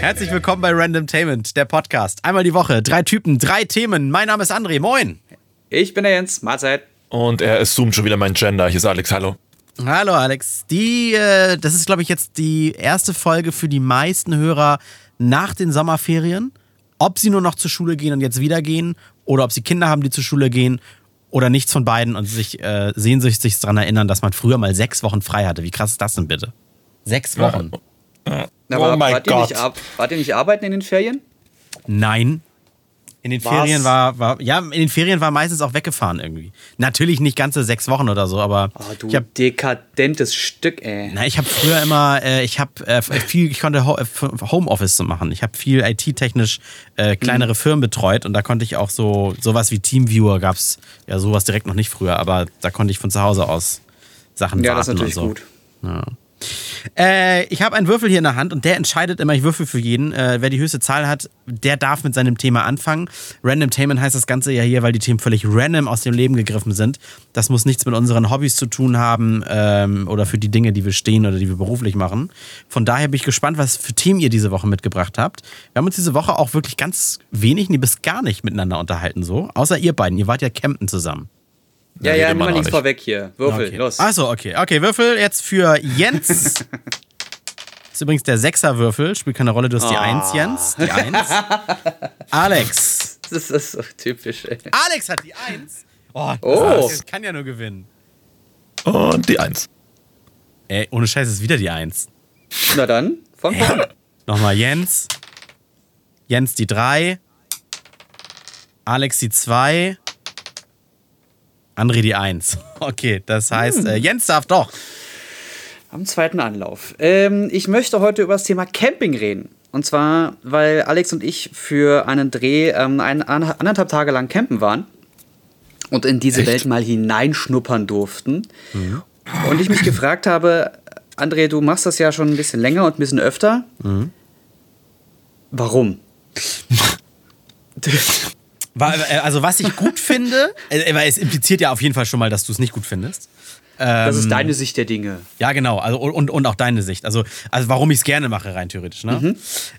Herzlich willkommen bei Randomtainment, der Podcast. Einmal die Woche, drei Typen, drei Themen. Mein Name ist André, moin. Ich bin der Jens, Mahlzeit. Und er assumt schon wieder mein Gender. Hier ist Alex, hallo. Hallo Alex. Die, äh, das ist, glaube ich, jetzt die erste Folge für die meisten Hörer nach den Sommerferien. Ob sie nur noch zur Schule gehen und jetzt wieder gehen oder ob sie Kinder haben, die zur Schule gehen oder nichts von beiden und sich äh, sehnsüchtig daran erinnern, dass man früher mal sechs Wochen frei hatte. Wie krass ist das denn bitte? Sechs Wochen. Na, oh war, mein wart, ihr Gott. nicht ab, wart ihr nicht arbeiten in den Ferien? Nein. In den Was? Ferien war, war, ja, in den Ferien war meistens auch weggefahren irgendwie. Natürlich nicht ganze sechs Wochen oder so, aber Oh, du ich habe dekadentes Stück, ey. Na, ich habe früher immer, äh, ich habe äh, viel, ich konnte Ho äh, Homeoffice zu machen. Ich habe viel IT-technisch äh, kleinere Firmen betreut und da konnte ich auch so sowas wie Teamviewer gab's ja sowas direkt noch nicht früher, aber da konnte ich von zu Hause aus Sachen Ja, das ist warten natürlich und so. gut. Äh, ich habe einen Würfel hier in der Hand und der entscheidet immer, ich würfel für jeden. Äh, wer die höchste Zahl hat, der darf mit seinem Thema anfangen. Random Tainment heißt das Ganze ja hier, weil die Themen völlig random aus dem Leben gegriffen sind. Das muss nichts mit unseren Hobbys zu tun haben ähm, oder für die Dinge, die wir stehen oder die wir beruflich machen. Von daher bin ich gespannt, was für Themen ihr diese Woche mitgebracht habt. Wir haben uns diese Woche auch wirklich ganz wenig, nee, bis gar nicht miteinander unterhalten so. Außer ihr beiden, ihr wart ja campen zusammen. Ja, ja, nimm mal nichts nicht. vorweg hier. Würfel, Okay. los. Achso, okay. Okay, Würfel jetzt für Jens. Das ist übrigens der Sechser-Würfel. Spielt keine Rolle, du hast die Ah. Eins, Jens. Die Eins. Alex. Das ist so typisch, ey. Alex hat die Eins. Oh, das Oh. das kann ja nur gewinnen. Und die Eins. Ey, ohne Scheiß ist wieder die Eins. Na dann, von vorn. Nochmal Jens. Jens die Drei. Alex die Zwei. André die Eins. Okay, das heißt, äh, Jens darf doch. Am zweiten Anlauf. Ähm, ich möchte heute über das Thema Camping reden. Und zwar, weil Alex und ich für einen Dreh ähm, ein, anderthalb Tage lang campen waren und in diese Echt? Welt mal hineinschnuppern durften. Und ich mich gefragt habe, André, du machst das ja schon ein bisschen länger und ein bisschen öfter. Warum? Äh, Also, was ich gut finde, äh, weil es impliziert ja auf jeden Fall schon mal, dass du es nicht gut findest. Das Ähm, ist deine Sicht der Dinge. Ja, genau. Also, und, und auch deine Sicht. Also, also warum ich es gerne mache, rein theoretisch. Ne?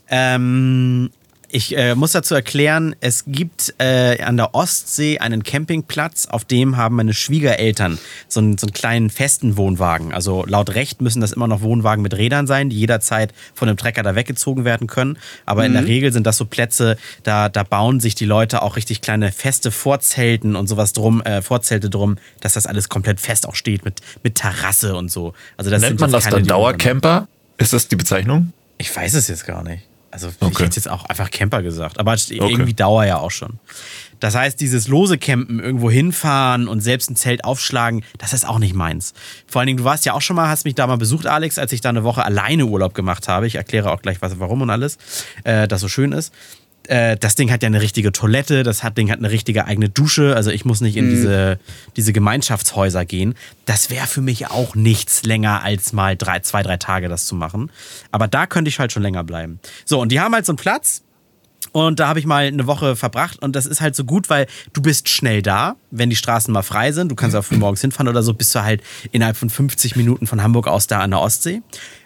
Ähm, ich äh, muss dazu erklären, es gibt äh, an der Ostsee einen Campingplatz, auf dem haben meine Schwiegereltern so einen, so einen kleinen festen Wohnwagen. Also laut Recht müssen das immer noch Wohnwagen mit Rädern sein, die jederzeit von einem Trecker da weggezogen werden können. Aber in der Regel sind das so Plätze, da, da bauen sich die Leute auch richtig kleine feste Vorzelten und sowas drum, äh, Vorzelte drum, dass das alles komplett fest auch steht mit, mit Terrasse und so. Also das Nennt man das dann Dauercamper? Ist das die Bezeichnung? Ich weiß es jetzt gar nicht. Also ich Okay. hätte jetzt auch einfach Camper gesagt, aber irgendwie Dauer ja auch schon. Das heißt, dieses lose Campen, irgendwo hinfahren und selbst ein Zelt aufschlagen, das ist auch nicht meins. Vor allen Dingen, du warst ja auch schon mal, hast mich da mal besucht, Alex, als ich da eine Woche alleine Urlaub gemacht habe. Ich erkläre auch gleich, was, warum und alles, äh, das so schön ist. Äh, das Ding hat ja eine richtige Toilette, das hat, Ding hat eine richtige eigene Dusche. Also ich muss nicht in diese, diese Gemeinschaftshäuser gehen. Das wäre für mich auch nichts länger als mal drei, zwei, drei Tage das zu machen. Aber da könnte ich halt schon länger bleiben. So, und die haben halt so einen Platz. Und da habe ich mal eine Woche verbracht und das ist halt so gut, weil du bist schnell da, wenn die Straßen mal frei sind. Du kannst auch früh morgens hinfahren oder so, bist du halt innerhalb von 50 Minuten von Hamburg aus da an der Ostsee.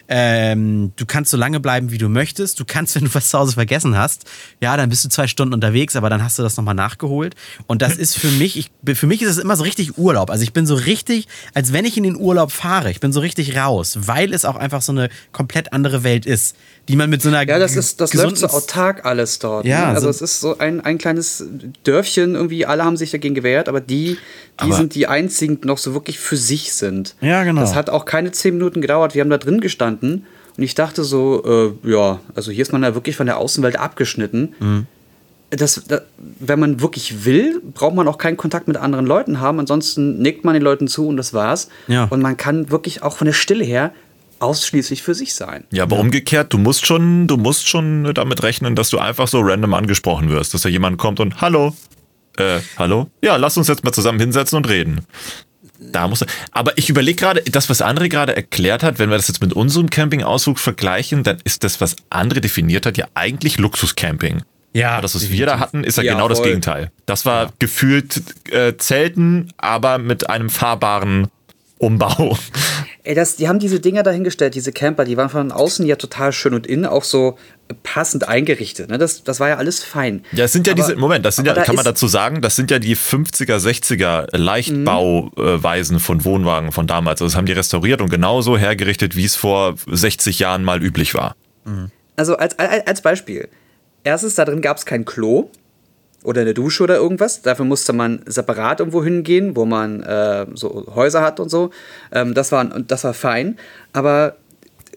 Ähm, du kannst so lange bleiben, wie du möchtest. Du kannst, wenn du was zu Hause vergessen hast, ja, dann bist du zwei Stunden unterwegs, aber dann hast du das nochmal nachgeholt. Und das ist für mich, ich, für mich ist es immer so richtig Urlaub. Also ich bin so richtig, als wenn ich in den Urlaub fahre. Ich bin so richtig raus, weil es auch einfach so eine komplett andere Welt ist, die man mit so einer Ja, das ist, das läuft so autark alles dort. Ja, ne? Also so- es ist so ein, ein kleines Dörfchen, irgendwie alle haben sich dagegen gewehrt, aber die, die Aber- sind die einzigen, die noch so wirklich für sich sind. Ja, genau. Das hat auch keine zehn Minuten gedauert. Wir haben da drin gestanden und ich dachte so, äh, ja, also hier ist man ja wirklich von der Außenwelt abgeschnitten. Mhm. Das, da, wenn man wirklich will, braucht man auch keinen Kontakt mit anderen Leuten haben. Ansonsten nickt man den Leuten zu und das war's. Ja. Und man kann wirklich auch von der Stille her ausschließlich für sich sein. Ja, aber umgekehrt, du musst schon, du musst schon damit rechnen, dass du einfach so random angesprochen wirst, dass da jemand kommt und Hallo. Äh, hallo? Ja, lass uns jetzt mal zusammen hinsetzen und reden. Da muss er. Aber ich überlege gerade, das, was André gerade erklärt hat, wenn wir das jetzt mit unserem Campingausflug vergleichen, dann ist das, was André definiert hat, ja eigentlich Luxuscamping. Ja, Aber das, was wir da hatten, ist ja, Ja, genau das voll. Gegenteil. Das war gefühlt äh, Zelten, aber mit einem fahrbaren Umbau. Ey, das, die haben diese Dinger dahingestellt, diese Camper, die waren von außen ja total schön und innen auch so passend eingerichtet. Ne? Das, das war ja alles fein. Ja, es sind ja aber, diese, Moment, das sind ja, da kann man dazu sagen, das sind ja die 50er, 60er Leichtbauweisen von Wohnwagen von damals. Also das haben die restauriert und genauso hergerichtet, wie es vor 60 Jahren mal üblich war. Also als, als Beispiel. Erstens, da drin gab es kein Klo oder eine Dusche oder irgendwas. Dafür musste man separat irgendwo hingehen, wo man äh, so Häuser hat und so. Ähm, das, war, das war fein. Aber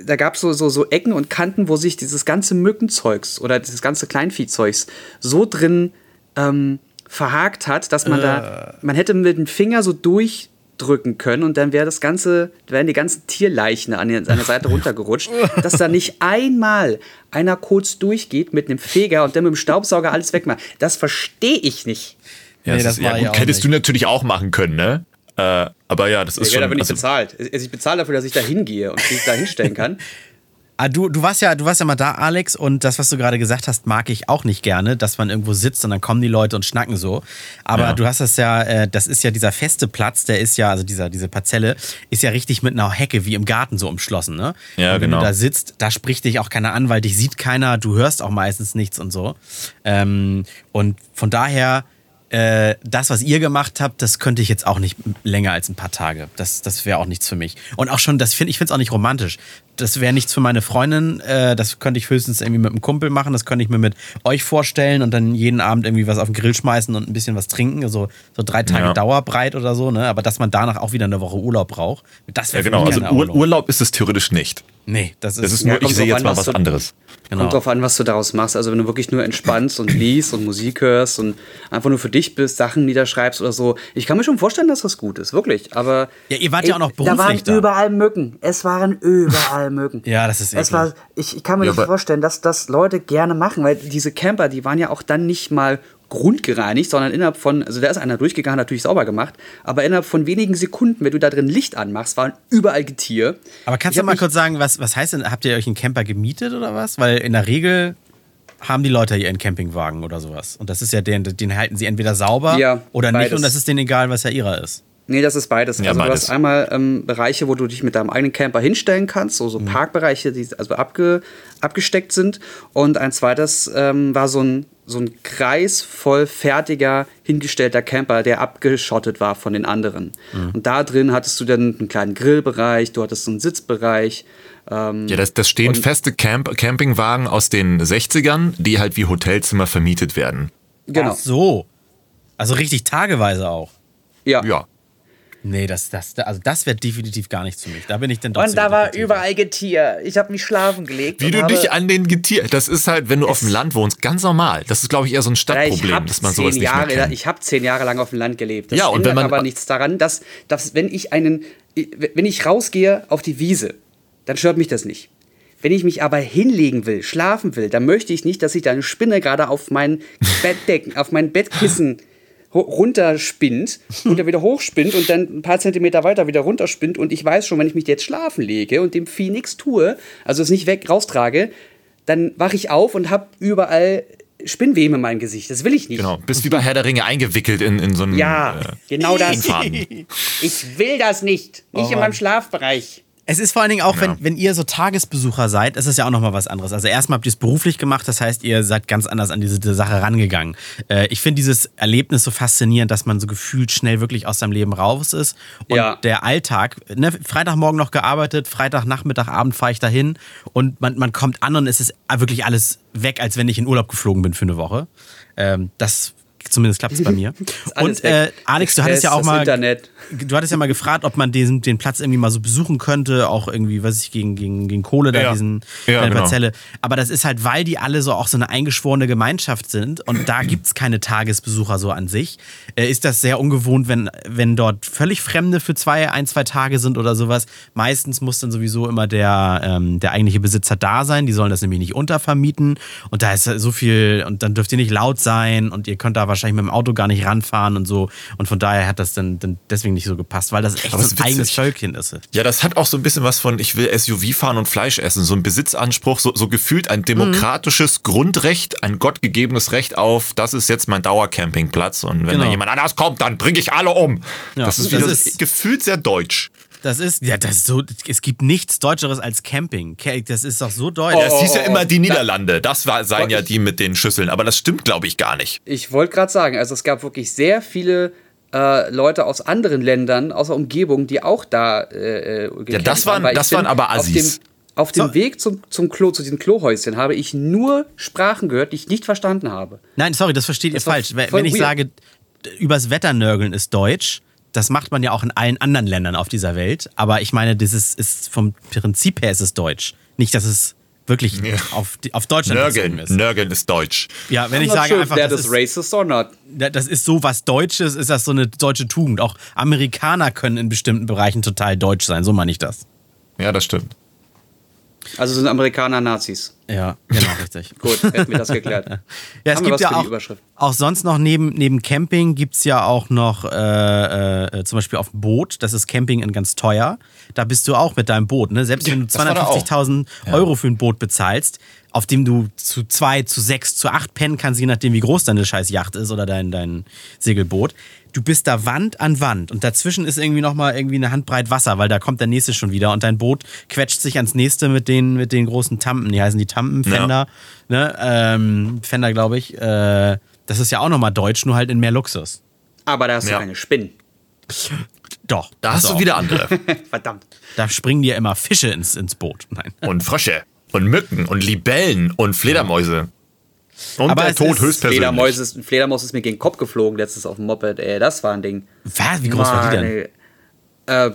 da gab es so, so, so Ecken und Kanten, wo sich dieses ganze Mückenzeugs oder dieses ganze Kleinviehzeugs so drin ähm, verhakt hat, dass man äh. da, man hätte mit dem Finger so durch drücken können und dann wäre das ganze, wären die ganzen Tierleichen an der Seite runtergerutscht, dass da nicht einmal einer kurz durchgeht mit einem Feger und dann mit dem Staubsauger alles wegmacht. Das verstehe ich nicht. Ja, nee, das, das ja, gut, hättest du natürlich auch machen können, ne? Äh, aber ja, das ist ja, schon. Ja, dafür nicht also, bezahlt. Ich bezahle dafür, dass ich da hingehe und mich da hinstellen kann. Ah, du, du warst ja, du warst ja mal da, Alex, und das, was du gerade gesagt hast, mag ich auch nicht gerne, dass man irgendwo sitzt und dann kommen die Leute und schnacken so. Aber ja. du hast das ja, äh, das ist ja dieser feste Platz, der ist ja, also dieser, diese Parzelle, ist ja richtig mit einer Hecke wie im Garten so umschlossen, ne? Ja, wenn genau. du da sitzt, da spricht dich auch keiner an, weil dich sieht keiner, du hörst auch meistens nichts und so. Ähm, und von daher äh, das, was ihr gemacht habt, das könnte ich jetzt auch nicht länger als ein paar Tage. Das, das wäre auch nichts für mich. Und auch schon, das find, ich finde es auch nicht romantisch. Das wäre nichts für meine Freundin. Äh, das könnte ich höchstens irgendwie mit einem Kumpel machen. Das könnte ich mir mit euch vorstellen und dann jeden Abend irgendwie was auf den Grill schmeißen und ein bisschen was trinken. So, so drei Tage ja. Dauerbreit oder so. Ne? Aber dass man danach auch wieder eine Woche Urlaub braucht, das wäre Ja, genau. Also Ur Urlaub ist es theoretisch nicht. Nee, das ist, das ist nur, ja, ich sehe jetzt mal was anderes. Genau. Kommt drauf an, was du daraus machst. Also wenn du wirklich nur entspannst und liest und Musik hörst und einfach nur für dich bist, Sachen niederschreibst oder so. Ich kann mir schon vorstellen, dass das gut ist, wirklich. Aber ja, ihr wart ey, ja auch noch beruflich da. waren da. überall Mücken. Es waren überall Mücken. ja, das ist es war, ich, ich kann mir ja, nicht vorstellen, dass das Leute gerne machen, weil diese Camper, die waren ja auch dann nicht mal grundgereinigt, sondern innerhalb von, also da ist einer durchgegangen, natürlich sauber gemacht, aber innerhalb von wenigen Sekunden, wenn du da drin Licht anmachst, waren überall Getier. Aber kannst ich du mal kurz sagen, was, was heißt denn, habt ihr euch einen Camper gemietet oder was? Weil in der Regel haben die Leute hier einen Campingwagen oder sowas. Und das ist ja den, den halten sie entweder sauber ja, oder beides. nicht und das ist denen egal, was ja ihrer ist. Nee, das ist beides. Ja, also beides. du hast einmal ähm, Bereiche, wo du dich mit deinem eigenen Camper hinstellen kannst, so, so mhm. Parkbereiche, die also abge, abgesteckt sind. Und ein zweites ähm, war so ein, so ein Kreis voll fertiger, hingestellter Camper, der abgeschottet war von den anderen. Mhm. Und da drin hattest du dann einen kleinen Grillbereich, du hattest einen Sitzbereich. Ähm, ja, das, das stehen feste Camp Campingwagen aus den 60ern, die halt wie Hotelzimmer vermietet werden. Genau. Ach so. Also richtig tageweise auch. Ja. Ja. Nee, das, das, also das wäre definitiv gar nichts für mich. Da bin ich dann doch Und da war überall Getier. Ich habe mich schlafen gelegt. Wie du dich an den Getier. Das ist halt, wenn du auf dem Land wohnst, ganz normal. Das ist, glaube ich, eher so ein Stadtproblem, dass man sowas nicht Jahre, mehr kennt. Ich habe zehn Jahre lang auf dem Land gelebt. Das ja, und wenn man aber nichts daran, dass, dass wenn ich einen, wenn ich rausgehe auf die Wiese, dann stört mich das nicht. Wenn ich mich aber hinlegen will, schlafen will, dann möchte ich nicht, dass sich da eine Spinne gerade auf mein Bettdecken, auf mein Bettkissen runterspinnt und er wieder hochspinnt und dann ein paar Zentimeter weiter wieder runterspinnt und ich weiß schon, wenn ich mich jetzt schlafen lege und dem Vieh nichts tue, also es nicht weg raustrage, dann wache ich auf und habe überall Spinnweben in meinem Gesicht. Das will ich nicht. Genau, bist wie bei Herr der Ringe eingewickelt in, in so einen Ja, äh, genau das. Ich will das nicht. Nicht oh, in meinem Schlafbereich. Es ist vor allen Dingen auch, ja. wenn, wenn ihr so Tagesbesucher seid, ist es ja auch nochmal was anderes. Also erstmal habt ihr es beruflich gemacht, das heißt, ihr seid ganz anders an diese, diese Sache rangegangen. Äh, ich finde dieses Erlebnis so faszinierend, dass man so gefühlt schnell wirklich aus seinem Leben raus ist. Und ja. der Alltag, ne, Freitagmorgen noch gearbeitet, Freitagnachmittag, Abend fahre ich dahin und man, man kommt an und es ist wirklich alles weg, als wenn ich in Urlaub geflogen bin für eine Woche. Ähm, das Zumindest klappt es bei mir. Und äh, Alex, du hattest ja auch mal, Internet. Du hattest ja mal gefragt, ob man diesen, den Platz irgendwie mal so besuchen könnte, auch irgendwie, was ich gegen, gegen, gegen Kohle da ja. diesen ja, genau. Parzelle. Aber das ist halt, weil die alle so auch so eine eingeschworene Gemeinschaft sind und da gibt es keine Tagesbesucher so an sich, äh, ist das sehr ungewohnt, wenn, wenn dort völlig Fremde für zwei, ein, zwei Tage sind oder sowas. Meistens muss dann sowieso immer der, ähm, der eigentliche Besitzer da sein. Die sollen das nämlich nicht untervermieten. Und da ist so viel, und dann dürft ihr nicht laut sein und ihr könnt da wahrscheinlich mit dem Auto gar nicht ranfahren und so. Und von daher hat das dann, dann deswegen nicht so gepasst, weil das echt so ein eigenes Völkchen ist. Ja, das hat auch so ein bisschen was von, ich will SUV fahren und Fleisch essen. So ein Besitzanspruch, so, so gefühlt ein demokratisches mhm. Grundrecht, ein gottgegebenes Recht auf, das ist jetzt mein Dauercampingplatz. Und wenn genau. da jemand anders kommt, dann bringe ich alle um. Ja, das ist, das ist gefühlt sehr deutsch. Das ist, ja, das ist so, es gibt nichts Deutscheres als Camping. Das ist doch so deutsch. Oh, es hieß ja immer die Niederlande. Das war, seien ja die mit den Schüsseln. Aber das stimmt, glaube ich, gar nicht. Ich wollte gerade sagen, also es gab wirklich sehr viele äh, Leute aus anderen Ländern, aus der Umgebung, die auch da äh, äh Ja, das waren, das waren aber Assis. Auf dem, auf dem so. Weg zum, zum Klo, zu diesen Klohäuschen, habe ich nur Sprachen gehört, die ich nicht verstanden habe. Nein, sorry, das versteht das ihr falsch. Wenn ich weird. sage, übers Wetter nörgeln ist deutsch, das macht man ja auch in allen anderen Ländern auf dieser Welt. Aber ich meine, das ist, ist vom Prinzip her ist es deutsch. Nicht, dass es wirklich ja. auf, auf Deutschland Nörgeln ist. Nörgeln ist deutsch. Ja, wenn I'm ich sage sure einfach, das ist racist or not. Das ist so was Deutsches, ist das so eine deutsche Tugend. Auch Amerikaner können in bestimmten Bereichen total deutsch sein, so meine ich das. Ja, das stimmt. Also sind Amerikaner Nazis. Ja, genau, richtig. Gut, hätten wir das geklärt. ja, es Haben gibt ja auch, auch sonst noch neben, neben Camping gibt es ja auch noch äh, äh, zum Beispiel auf dem Boot. Das ist Camping in ganz teuer. Da bist du auch mit deinem Boot. Ne? Selbst wenn du 250.000 Euro für ein Boot bezahlst, auf dem du zu zwei, zu sechs, zu acht pennen kannst, je nachdem, wie groß deine scheiß Yacht ist oder dein, dein Segelboot. Du bist da Wand an Wand und dazwischen ist irgendwie nochmal irgendwie eine Handbreit Wasser, weil da kommt der nächste schon wieder und dein Boot quetscht sich ans nächste mit den, mit den großen Tampen. Die heißen die Tampen, Fender, ja. ne? Ähm, Fender, glaube ich. Äh, das ist ja auch nochmal deutsch, nur halt in mehr Luxus. Aber da hast ja. du keine Spinnen. Doch. Da hast du wieder andere. Verdammt. Da springen dir immer Fische ins, ins Boot. Nein. Und Frösche und Mücken und Libellen und Fledermäuse. Und Aber der Tod höchstpersönlich. Fledermäuse ist, Fledermaus ist mir gegen den Kopf geflogen letztens auf dem Moped. Ey, das war ein Ding. Was? Wie groß Mann, war die denn? Äh,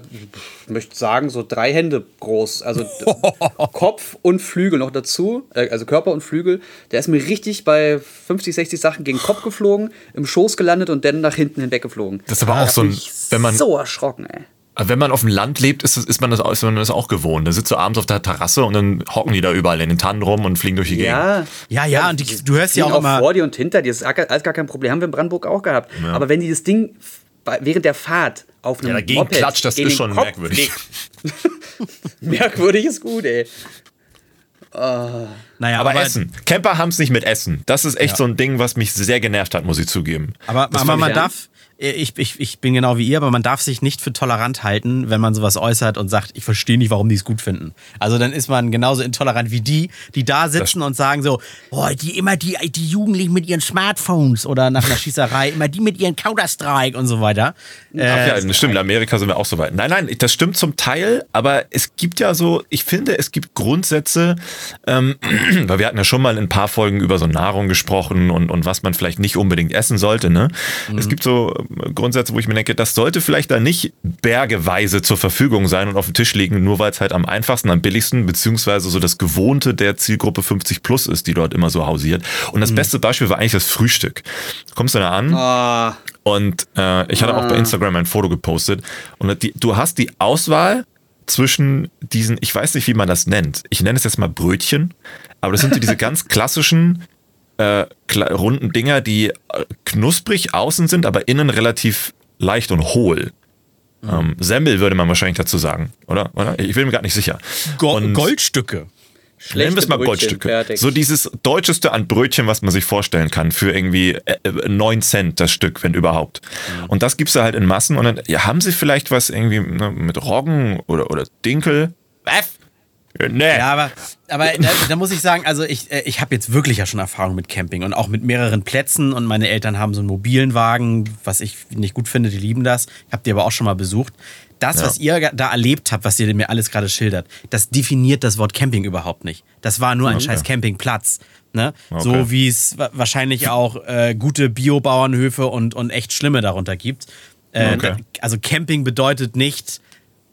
ich möchte sagen, so drei Hände groß. Also Kopf und Flügel noch dazu. Äh, also Körper und Flügel. Der ist mir richtig bei 50, 60 Sachen gegen den Kopf geflogen, im Schoß gelandet und dann nach hinten hinweg geflogen. Das ist aber auch so ein. Wenn man, so erschrocken, ey. Wenn man auf dem Land lebt, ist, ist, man das, ist man das auch gewohnt. Da sitzt du abends auf der Terrasse und dann hocken die da überall in den Tannen rum und fliegen durch die ja. Gegend. Ja, ja, und die, du hörst ja auch, auch immer. vor dir und hinter dir, das ist alles gar kein Problem. Haben wir in Brandenburg auch gehabt. Ja. Aber wenn die das Ding während der Fahrt auf einem ja, dagegen Moped klatscht, das ist schon Kopf merkwürdig. merkwürdig ist gut, ey. Oh. Naja, aber, aber, Essen. Camper haben es nicht mit Essen. Das ist echt ja. so ein Ding, was mich sehr genervt hat, muss ich zugeben. Aber, aber man darf, ich, ich, ich bin genau wie ihr, aber man darf sich nicht für tolerant halten, wenn man sowas äußert und sagt, ich verstehe nicht, warum die es gut finden. Also dann ist man genauso intolerant wie die, die da sitzen das und sagen so, oh, die immer die, die Jugendlichen mit ihren Smartphones oder nach einer Schießerei, immer die mit ihren Counter-Strike und so weiter. Ach ja, äh, stimmt, in Amerika sind wir auch so weit. Nein, nein, das stimmt zum Teil, aber es gibt ja so, ich finde, es gibt Grundsätze, ähm, weil wir hatten ja schon mal in ein paar Folgen über so Nahrung gesprochen und, und was man vielleicht nicht unbedingt essen sollte, ne? Mhm. Es gibt so Grundsätze, wo ich mir denke, das sollte vielleicht da nicht bergeweise zur Verfügung sein und auf dem Tisch liegen, nur weil es halt am einfachsten, am billigsten, beziehungsweise so das Gewohnte der Zielgruppe 50 plus ist, die dort immer so hausiert. Und das mhm. beste Beispiel war eigentlich das Frühstück. Kommst du da an? Oh. Und äh, ich hatte auch bei ah. Instagram ein Foto gepostet. Und die, du hast die Auswahl zwischen diesen, ich weiß nicht, wie man das nennt. Ich nenne es jetzt mal Brötchen, aber das sind so diese ganz klassischen äh, runden Dinger, die äh, knusprig außen sind, aber innen relativ leicht und hohl. Mhm. Ähm, Semmel würde man wahrscheinlich dazu sagen, oder? oder? Ich bin mir gar nicht sicher. Go und Goldstücke. Nennen wir es mal Goldstücke. Fertig. So dieses deutscheste an Brötchen, was man sich vorstellen kann, für irgendwie äh, 9 Cent das Stück, wenn überhaupt. Mhm. Und das gibt's da halt in Massen. Und dann ja, haben sie vielleicht was irgendwie ne, mit Roggen oder, oder Dinkel? Was? Nee. Ja, aber, aber da, da, muss ich sagen, also ich, äh, ich habe jetzt wirklich ja schon Erfahrung mit Camping und auch mit mehreren Plätzen und meine Eltern haben so einen mobilen Wagen, was ich nicht gut finde, die lieben das. Ich habe die aber auch schon mal besucht. Das, ja. was ihr da erlebt habt, was ihr mir alles gerade schildert, das definiert das Wort Camping überhaupt nicht. Das war nur ein okay. scheiß Campingplatz. Ne? Okay. So wie es wahrscheinlich auch äh, gute Biobauernhöfe und, und echt schlimme darunter gibt. Äh, okay. Also Camping bedeutet nicht,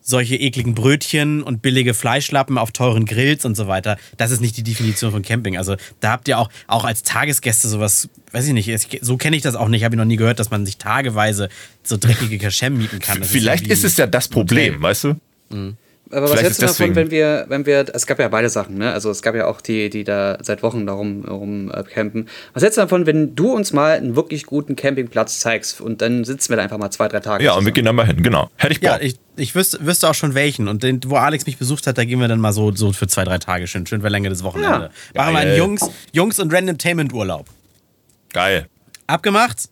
solche ekligen Brötchen und billige Fleischlappen auf teuren Grills und so weiter. Das ist nicht die Definition von Camping. Also da habt ihr auch, auch als Tagesgäste sowas, weiß ich nicht, so kenne ich das auch nicht, habe ich noch nie gehört, dass man sich tageweise so dreckige Kaschem mieten kann. Das Vielleicht ist, ist, es ja das Problem, weißt du? Mhm. Aber was hältst du davon, wenn wir, wenn wir, es gab ja beide Sachen, ne? Also es gab ja auch die, die da seit Wochen darum rum äh, campen. Was hältst du davon, wenn du uns mal einen wirklich guten Campingplatz zeigst und dann sitzen wir da einfach mal zwei, drei Tage? Ja, zusammen. und wir gehen dann mal hin, genau. Hätte ich Bock. Ja, ich, ich wüsste, wüsste auch schon welchen. Und den, wo Alex mich besucht hat, da gehen wir dann mal so, so für zwei, drei Tage schön. Schön verlängertes Wochenende. Ja. Machen wir einen Jungs, Jungs und Randomtainment Urlaub. Geil. Abgemacht?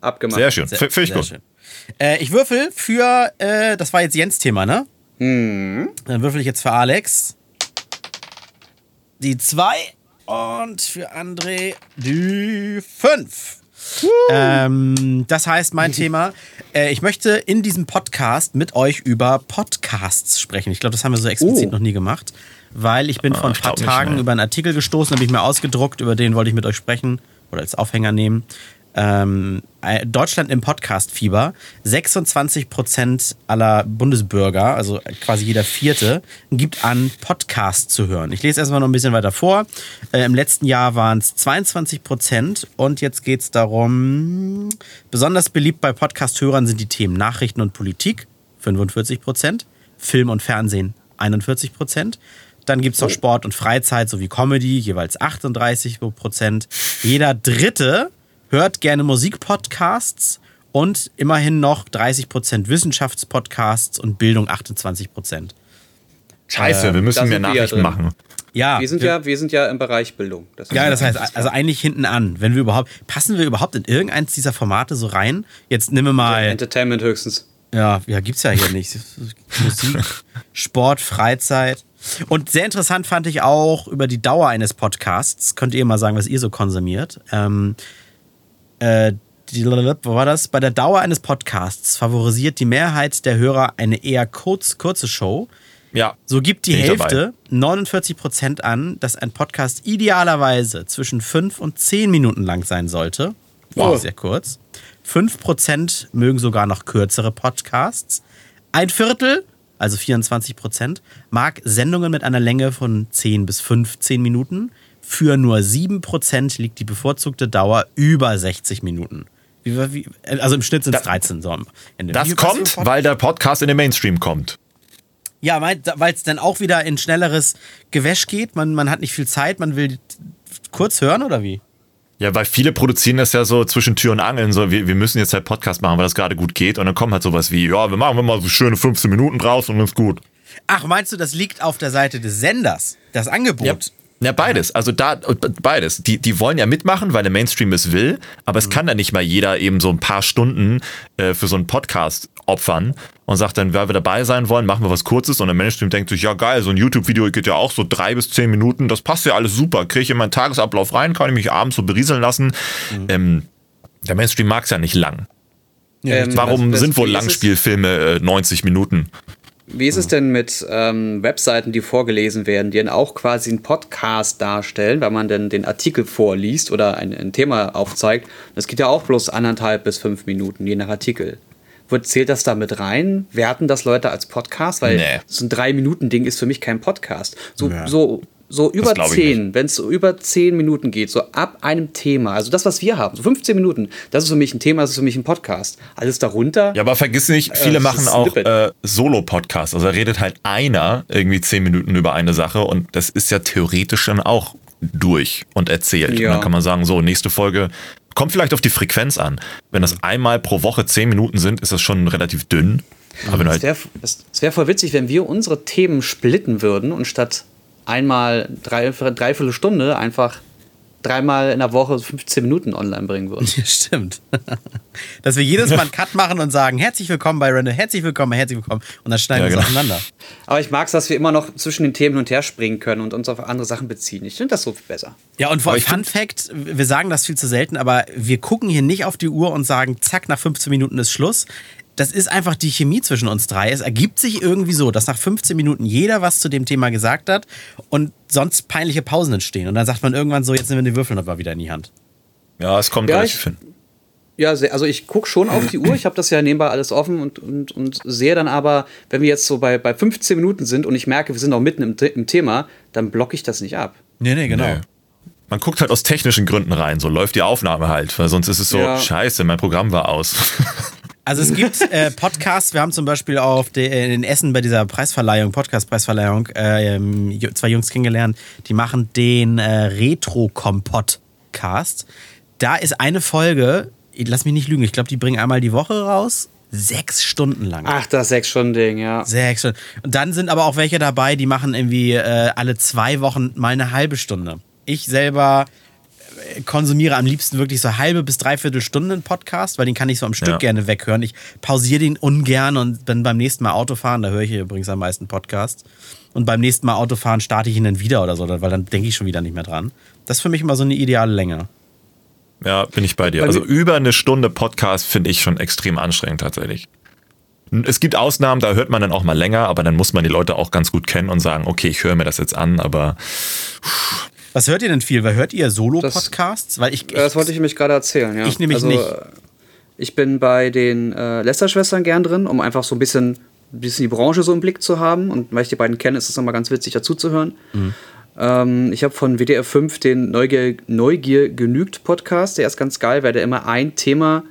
Abgemacht. Sehr schön. Finde ich gut. Schön. Äh, ich würfel für, äh, das war jetzt Jens Thema, ne? Mhm. Dann würfel ich jetzt für Alex die 2 und für André die 5. Ähm, das heißt, mein Thema, äh, ich möchte in diesem Podcast mit euch über Podcasts sprechen. Ich glaube, das haben wir so explizit oh. noch nie gemacht, weil ich bin ah, vor ein paar Tagen über einen Artikel gestoßen, habe ich mir ausgedruckt, über den wollte ich mit euch sprechen oder als Aufhänger nehmen ähm, äh, Deutschland im Podcast-Fieber. 26 Prozent aller Bundesbürger, also quasi jeder Vierte, gibt an, Podcasts zu hören. Ich lese erstmal noch ein bisschen weiter vor. Äh, Im letzten Jahr waren es 22 Prozent und jetzt geht es darum, besonders beliebt bei Podcast-Hörern sind die Themen Nachrichten und Politik, 45 Prozent, Film und Fernsehen, 41 Prozent. Dann gibt es noch Sport und Freizeit sowie Comedy, jeweils 38 Prozent. Jeder Dritte hört gerne Musikpodcasts und immerhin noch 30% Wissenschaftspodcasts und Bildung 28%. Scheiße, äh, wir müssen mehr Nachrichten machen. Ja, wir sind ja, wir sind ja im Bereich Bildung. Das ja, das heißt, also eigentlich hinten an, wenn wir überhaupt, passen wir überhaupt in irgendeins dieser Formate so rein? Jetzt nehmen wir mal. Entertainment höchstens. Ja, ja, gibt's ja hier nicht. Musik, Sport, Freizeit. Und sehr interessant fand ich auch über die Dauer eines Podcasts. Könnt ihr mal sagen, was ihr so konsumiert? Ähm, äh, die, wo war das? Bei der Dauer eines Podcasts favorisiert die Mehrheit der Hörer eine eher kurz, kurze Show. Ja. So gibt die Hälfte, 49 Prozent an, dass ein Podcast idealerweise zwischen 5 und 10 Minuten lang sein sollte. Wow. Sehr kurz. 5 Prozent mögen sogar noch kürzere Podcasts. Ein Viertel, also 24 Prozent, mag Sendungen mit einer Länge von 10 bis 15 Minuten. Für nur 7% liegt die bevorzugte Dauer über 60 Minuten. Wie, wie, also im Schnitt sind es 13 so am Ende. Das wie, kommt, weil der Podcast in den Mainstream kommt. Ja, weil es dann auch wieder in schnelleres Gewäsch geht. Man, man hat nicht viel Zeit, man will kurz hören oder wie? Ja, weil viele produzieren das ja so zwischen Tür und Angeln, so wir, wir müssen jetzt halt Podcast machen, weil das gerade gut geht. Und dann kommt halt sowas wie, ja, wir machen mal so schöne 15 Minuten draus und dann ist gut. Ach, meinst du, das liegt auf der Seite des Senders, das Angebot? Ja. Ja, beides. Also da, beides. Die, die wollen ja mitmachen, weil der Mainstream es will, aber es mhm. kann ja nicht mal jeder eben so ein paar Stunden äh, für so einen Podcast opfern und sagt dann, wer wir dabei sein wollen, machen wir was Kurzes und der Mainstream denkt sich, ja geil, so ein YouTube-Video geht ja auch so drei bis zehn Minuten, das passt ja alles super, kriege ich in meinen Tagesablauf rein, kann ich mich abends so berieseln lassen. Mhm. Ähm, der Mainstream mag es ja nicht lang. Ähm, Warum was, was, sind wohl Langspielfilme äh, 90 Minuten? Wie ist es denn mit ähm, Webseiten, die vorgelesen werden, die dann auch quasi einen Podcast darstellen, weil man dann den Artikel vorliest oder ein, ein Thema aufzeigt? Das geht ja auch bloß anderthalb bis fünf Minuten, je nach Artikel. Wird, zählt das da mit rein? Werten das Leute als Podcast? Weil nee. so ein Drei-Minuten-Ding ist für mich kein Podcast. So, ja. so so über zehn, wenn es so über zehn Minuten geht, so ab einem Thema, also das, was wir haben, so 15 Minuten, das ist für mich ein Thema, das ist für mich ein Podcast. Alles darunter. Ja, aber vergiss nicht, äh, viele äh, machen auch äh, Solo-Podcasts. Also da redet halt einer irgendwie zehn Minuten über eine Sache und das ist ja theoretisch dann auch durch und erzählt. Ja. Und dann kann man sagen, so, nächste Folge kommt vielleicht auf die Frequenz an. Wenn das einmal pro Woche zehn Minuten sind, ist das schon relativ dünn. Aber es wäre wär voll witzig, wenn wir unsere Themen splitten würden und statt einmal drei, dreiviertel Stunde einfach dreimal in der Woche 15 Minuten online bringen würden. Ja, stimmt. Dass wir jedes Mal einen Cut machen und sagen, herzlich willkommen bei Randall, herzlich willkommen, herzlich willkommen. Und dann schneiden ja, wir es genau. auseinander. Aber ich mag es, dass wir immer noch zwischen den Themen hin und her springen können und uns auf andere Sachen beziehen. Ich finde das so viel besser. Ja, und vor Fun Fact, wir sagen das viel zu selten, aber wir gucken hier nicht auf die Uhr und sagen, zack, nach 15 Minuten ist Schluss das ist einfach die Chemie zwischen uns drei. Es ergibt sich irgendwie so, dass nach 15 Minuten jeder was zu dem Thema gesagt hat und sonst peinliche Pausen entstehen. Und dann sagt man irgendwann so, jetzt nehmen wir den Würfel aber wieder in die Hand. Ja, es kommt ja, gleich hin. Ja, also ich gucke schon auf die Uhr, ich habe das ja nebenbei alles offen und, und, und sehe dann aber, wenn wir jetzt so bei, bei 15 Minuten sind und ich merke, wir sind noch mitten im, im Thema, dann blocke ich das nicht ab. Nee, nee, genau. Nee. Man guckt halt aus technischen Gründen rein, so läuft die Aufnahme halt, weil sonst ist es so, ja. scheiße, mein Programm war aus. Also es gibt äh, Podcasts, wir haben zum Beispiel auf de, äh, in Essen bei dieser Preisverleihung, Podcast-Preisverleihung, äh, zwei Jungs kennengelernt, die machen den äh, Retro-Kompott-Cast. Da ist eine Folge, lass mich nicht lügen, ich glaube, die bringen einmal die Woche raus, sechs Stunden lang. Ach, das sechs Stunden Ding, ja. Sechs Stunden. Und dann sind aber auch welche dabei, die machen irgendwie äh, alle zwei Wochen mal eine halbe Stunde. Ich selber konsumiere am liebsten wirklich so halbe bis dreiviertel Stunden Podcast, weil den kann ich so am Stück ja. gerne weghören. Ich pausiere den ungern und bin beim nächsten Mal Autofahren, da höre ich übrigens am meisten Podcasts. Und beim nächsten Mal Autofahren starte ich ihn dann wieder oder so, weil dann denke ich schon wieder nicht mehr dran. Das ist für mich immer so eine ideale Länge. Ja, bin ich bei dir. Also über eine Stunde Podcast finde ich schon extrem anstrengend tatsächlich. Es gibt Ausnahmen, da hört man dann auch mal länger, aber dann muss man die Leute auch ganz gut kennen und sagen, okay, ich höre mir das jetzt an, aber. Was hört ihr denn viel? Weil hört ihr Solo-Podcasts? Weil ich, ich, das wollte ich mich gerade erzählen, ja. Ich nämlich also, nicht. Ich bin bei den äh, Lester-Schwestern gern drin, um einfach so ein bisschen, bisschen die Branche so im Blick zu haben. Und weil ich die beiden kenne, ist es immer ganz witzig, dazuzuhören. Mhm. Ähm, ich habe von WDR 5 den Neugier, Neugier genügt Podcast. Der ist ganz geil, weil der immer ein Thema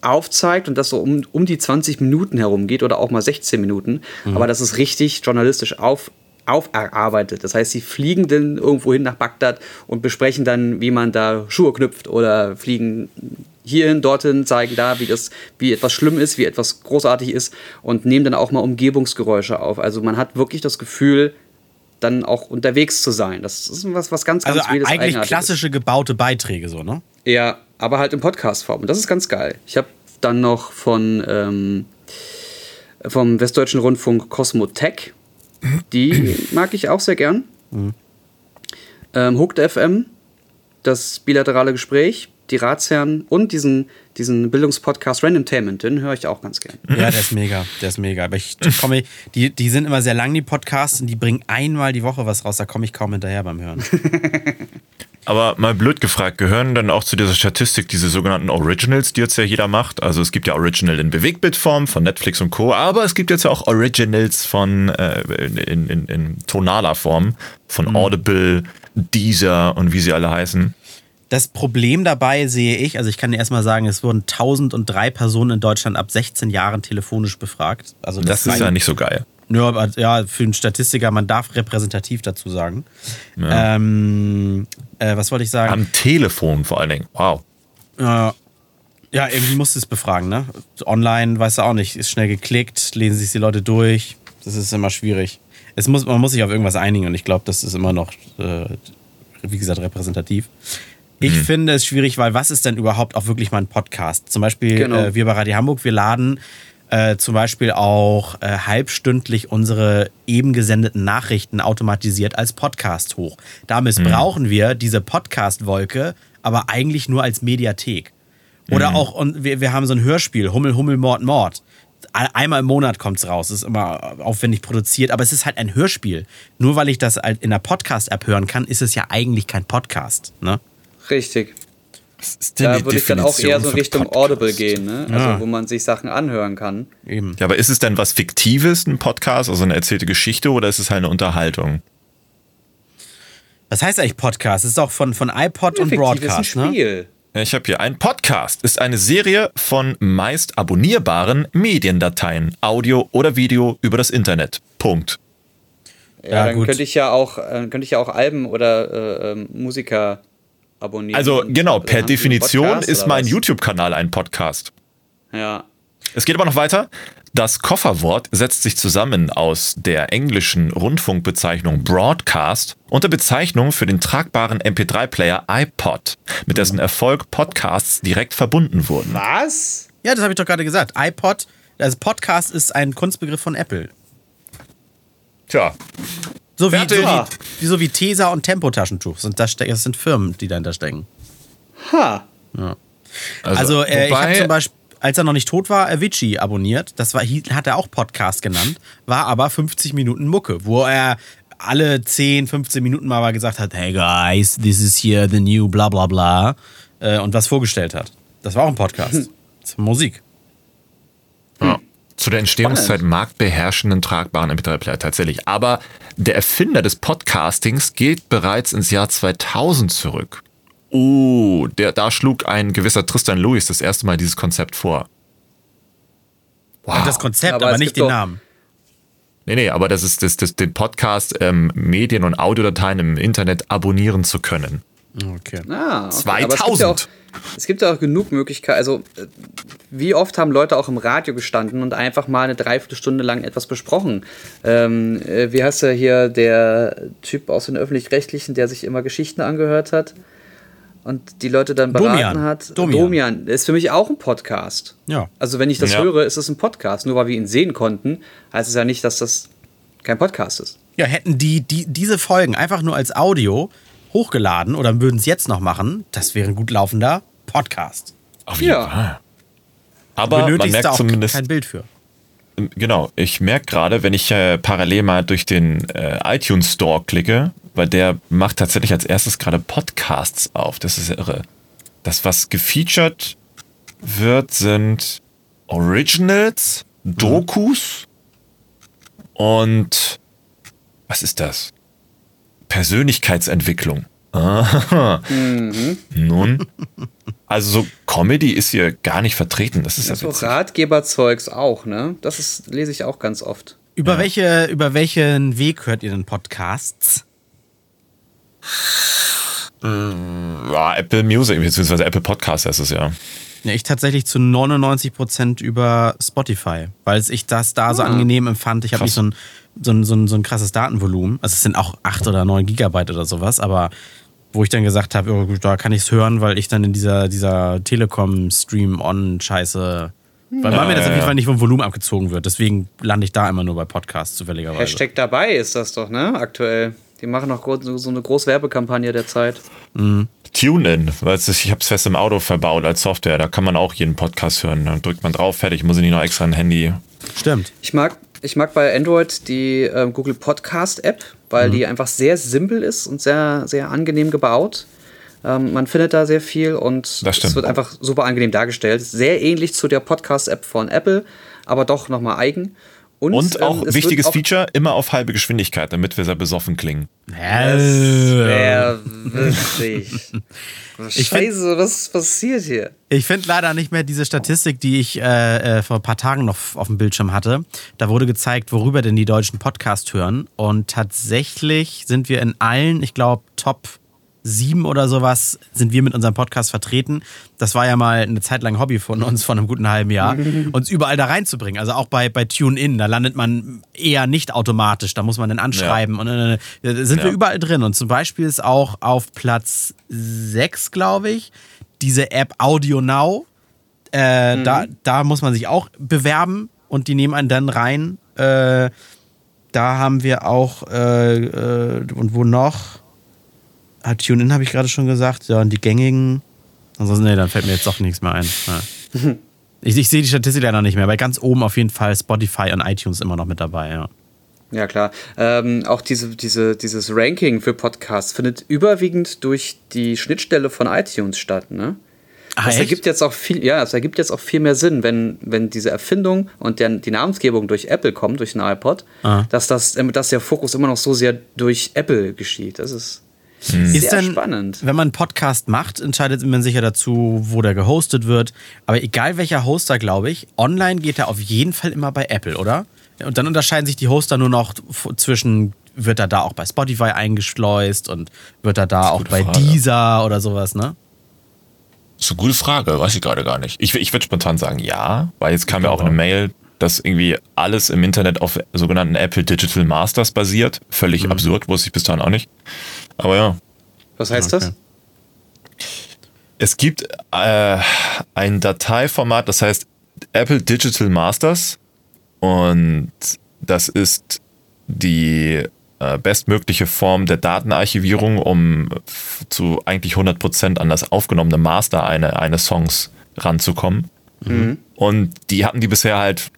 aufzeigt und das so um, um die 20 Minuten herum geht oder auch mal 16 Minuten. Mhm. Aber das ist richtig journalistisch auf, auferarbeitet. Das heißt, sie fliegen dann irgendwo hin nach Bagdad und besprechen dann, wie man da Schuhe knüpft oder fliegen hierhin, dorthin, zeigen da, wie, das, wie etwas schlimm ist, wie etwas großartig ist und nehmen dann auch mal Umgebungsgeräusche auf. Also man hat wirklich das Gefühl, dann auch unterwegs zu sein. Das ist was, was ganz, ganz Also eigentlich klassische gebaute Beiträge so, ne? Ja, aber halt in Podcast-Form. Und das ist ganz geil. Ich habe dann noch von ähm, vom Westdeutschen Rundfunk Cosmotech. Die mag ich auch sehr gern. Mhm. Ähm, Hooked FM, das bilaterale Gespräch, die Ratsherren und diesen, diesen Bildungspodcast Randomtainment, den höre ich auch ganz gern. Ja, der ist mega, der ist mega. Aber ich komme, die, die sind immer sehr lang, die Podcasts, und die bringen einmal die Woche was raus, da komme ich kaum hinterher beim Hören. Aber mal blöd gefragt, gehören dann auch zu dieser Statistik diese sogenannten Originals, die jetzt ja jeder macht? Also es gibt ja Original in Bewegtbildform von Netflix und Co., aber es gibt jetzt ja auch Originals von äh, in, in, in, tonaler Form von mhm. Audible, Deezer und wie sie alle heißen. Das Problem dabei sehe ich, also ich kann dir erstmal sagen, es wurden 1003 Personen in Deutschland ab 16 Jahren telefonisch befragt. Also das, das ist ja nicht so geil. Ja, ja, für einen Statistiker, man darf repräsentativ dazu sagen. Ja. Ähm, äh, was wollte ich sagen? Am Telefon vor allen Dingen. Wow. Äh, ja, irgendwie musst du es befragen, ne? Online, weißt du auch nicht, ist schnell geklickt, lesen sich die Leute durch. Das ist immer schwierig. Es muss, man muss sich auf irgendwas einigen und ich glaube, das ist immer noch, äh, wie gesagt, repräsentativ. Ich mhm. finde es schwierig, weil was ist denn überhaupt auch wirklich mal ein Podcast? Zum Beispiel, genau. äh, wir bei Radio Hamburg, wir laden äh, zum Beispiel auch äh, halbstündlich unsere eben gesendeten Nachrichten automatisiert als Podcast hoch. Da missbrauchen mhm. wir diese Podcast-Wolke, aber eigentlich nur als Mediathek. Oder mhm. auch, und wir, wir haben so ein Hörspiel, Hummel, Hummel, Mord, Mord. Einmal im Monat kommt es raus, ist immer aufwendig produziert, aber es ist halt ein Hörspiel. Nur weil ich das halt in der Podcast-App hören kann, ist es ja eigentlich kein Podcast. Ne? Richtig da würde ich dann auch eher so Richtung Podcast? Audible gehen, ne? also ja. wo man sich Sachen anhören kann. Eben. Ja, aber ist es denn was Fiktives, ein Podcast, also eine erzählte Geschichte, oder ist es halt eine Unterhaltung? Was heißt eigentlich Podcast? Das ist auch von, von iPod ja, und Broadcast, ist ein Spiel. Ne? Ja, ich habe hier ein Podcast. Ist eine Serie von meist abonnierbaren Mediendateien, Audio oder Video über das Internet. Punkt. Ja, ja dann gut. könnte ich ja auch, äh, könnte ich ja auch Alben oder äh, ähm, Musiker abonnieren. Also genau, per Definition ist mein YouTube-Kanal ein Podcast. Ja. Es geht aber noch weiter. Das Kofferwort setzt sich zusammen aus der englischen Rundfunkbezeichnung Broadcast und der Bezeichnung für den tragbaren MP3-Player iPod, mit dessen Erfolg Podcasts direkt verbunden wurden. Was? Ja, das habe ich doch gerade gesagt. iPod, also Podcast ist ein Kunstbegriff von Apple. Tja. So wie, so wie, so wie Tesa und Tempotaschentuch. Sind das, das sind Firmen, die dahinter stecken. Ha. Ja. Also, also äh, ich habe zum Beispiel, als er noch nicht tot war, Avicii abonniert. Das war, hat er auch Podcast genannt. War aber 50 Minuten Mucke, wo er alle 10, 15 Minuten mal gesagt hat: Hey guys, this is here the new bla bla bla. Äh, und was vorgestellt hat. Das war auch ein Podcast. Hm. Musik. Ja. Zu der Entstehungszeit marktbeherrschenden tragbaren MP3-Player tatsächlich. Aber der Erfinder des Podcastings geht bereits ins Jahr 2000 zurück. Uh, der, da schlug ein gewisser Tristan Lewis das erste Mal dieses Konzept vor. Wow. Das Konzept, aber, aber nicht den Namen. Nee, nee, aber das ist das, das, den Podcast, ähm, Medien- und Audiodateien im Internet abonnieren zu können. Okay. Ah, okay. 2000. Es gibt ja auch genug Möglichkeiten. Also, äh, wie oft haben Leute auch im Radio gestanden und einfach mal eine Dreiviertelstunde lang etwas besprochen? Ähm, äh, wie heißt der hier, der Typ aus den Öffentlich-Rechtlichen, der sich immer Geschichten angehört hat? und die Leute dann beraten Domian. hat. Domian. Domian ist für mich auch ein Podcast. Ja. Also wenn ich das Ja. höre, ist es ein Podcast. Nur weil wir ihn sehen konnten, heißt es ja nicht, dass das kein Podcast ist. Ja, hätten die, die diese Folgen einfach nur als Audio hochgeladen oder würden es jetzt noch machen, das wäre ein gut laufender Podcast. Auf jeden Ja. Fall. Aber man merkt da auch zumindest, kein Bild für. genau, ich merke gerade, wenn ich äh, parallel mal durch den äh, iTunes Store klicke, weil der macht tatsächlich als erstes gerade Podcasts auf. Das ist ja irre. Das, was gefeatured wird, sind Originals, Dokus und was ist das? Persönlichkeitsentwicklung. Aha. Nun. Also so Comedy ist hier gar nicht vertreten. Das ist ja So witzig. Ratgeberzeugs auch, ne? Das ist, lese ich auch ganz oft. Über, welche, über welchen Weg hört ihr denn Podcasts? Ja, Apple Music, beziehungsweise Apple Podcast heißt es ja. Ja, ich tatsächlich zu 99% über Spotify, weil ich das da so angenehm empfand. Ich habe nicht so ein, so, ein, so, ein, so ein krasses Datenvolumen. Also es sind auch 8 oder 9 Gigabyte oder sowas, aber wo ich dann gesagt habe, oh, da kann ich es hören, weil ich dann in dieser, dieser Telekom-Stream-On-Scheiße, weil, weil mir das auf jeden. Fall nicht vom Volumen abgezogen wird. Deswegen lande ich da immer nur bei Podcasts zufälligerweise. Hashtag dabei ist das doch, ne? Aktuell. Die machen noch so so eine Großwerbekampagne derzeit. TuneIn, weil es ist- ich habe es fest im Auto verbaut als Software. Da kann man auch jeden Podcast hören. Dann drückt man drauf, fertig. Muss ich nicht noch extra ein Handy. Stimmt. Ich mag, ich mag bei Android die ähm, Google Podcast App, weil Mhm. die einfach sehr simpel ist und sehr, sehr angenehm gebaut. Ähm, man findet da sehr viel und es wird einfach super angenehm dargestellt. Sehr ähnlich zu der Podcast-App von Apple, aber doch nochmal eigen. Und ähm, auch wird wichtiges auch- Feature, immer auf halbe Geschwindigkeit, damit wir sehr besoffen klingen. Sehr witzig. Ich Scheiße, was passiert hier? Ich finde leider nicht mehr diese Statistik, die ich äh, äh, vor ein paar Tagen noch auf dem Bildschirm hatte. Da wurde gezeigt, worüber denn die Deutschen Podcast hören. Und tatsächlich sind wir in allen, ich glaube, Top 7 oder sowas, sind wir mit unserem Podcast vertreten. Das war ja mal eine Zeit lang Hobby von uns, von einem guten halben Jahr, uns überall da reinzubringen. Also auch bei, bei TuneIn, da landet man eher nicht automatisch. Da muss man dann anschreiben. Und äh, da sind wir Ja. überall drin. Und zum Beispiel ist auch auf Platz 6, glaube ich, diese App Audio Now. Äh, da, da muss man sich auch bewerben und die nehmen einen dann rein. Äh, da haben wir auch, äh, äh, und wo noch? Ah, TuneIn habe ich gerade schon gesagt. Ja, und die gängigen. Ansonsten, nee, dann fällt mir jetzt doch nichts mehr ein. Ja. ich, ich sehe die Statistik leider nicht mehr, weil ganz oben auf jeden Fall Spotify und iTunes immer noch mit dabei, ja. Ja, klar. Ähm, auch diese, diese, dieses Ranking für Podcasts findet überwiegend durch die Schnittstelle von iTunes statt, ne? Ah, Das echt? ergibt jetzt auch viel, ja, das ergibt jetzt auch viel mehr Sinn, wenn, wenn diese Erfindung und der, die Namensgebung durch Apple kommt, durch den iPod, Ah. dass, das, dass der Fokus immer noch so sehr durch Apple geschieht. Das ist sehr Ist denn, spannend. Wenn man einen Podcast macht, entscheidet man sich ja dazu, wo der gehostet wird. Aber egal welcher Hoster, glaube ich, online geht er auf jeden Fall immer bei Apple, oder? Und dann unterscheiden sich die Hoster nur noch zwischen, wird er da auch bei Spotify eingeschleust und wird er da auch bei Frage. Deezer oder sowas, ne? Das ist eine gute Frage, weiß ich gerade gar nicht. Ich, ich würde spontan sagen ja, weil jetzt kam ja auch eine Mail, dass irgendwie alles im Internet auf sogenannten Apple Digital Masters basiert. Völlig absurd, wusste ich bis dahin auch nicht. Aber ja, Was heißt Okay. das? es gibt äh, ein Dateiformat, das heißt Apple Digital Masters und das ist die äh, bestmögliche Form der Datenarchivierung, um zu eigentlich 100% an das aufgenommene Master eine, eines Songs ranzukommen. Und die hatten die bisher halt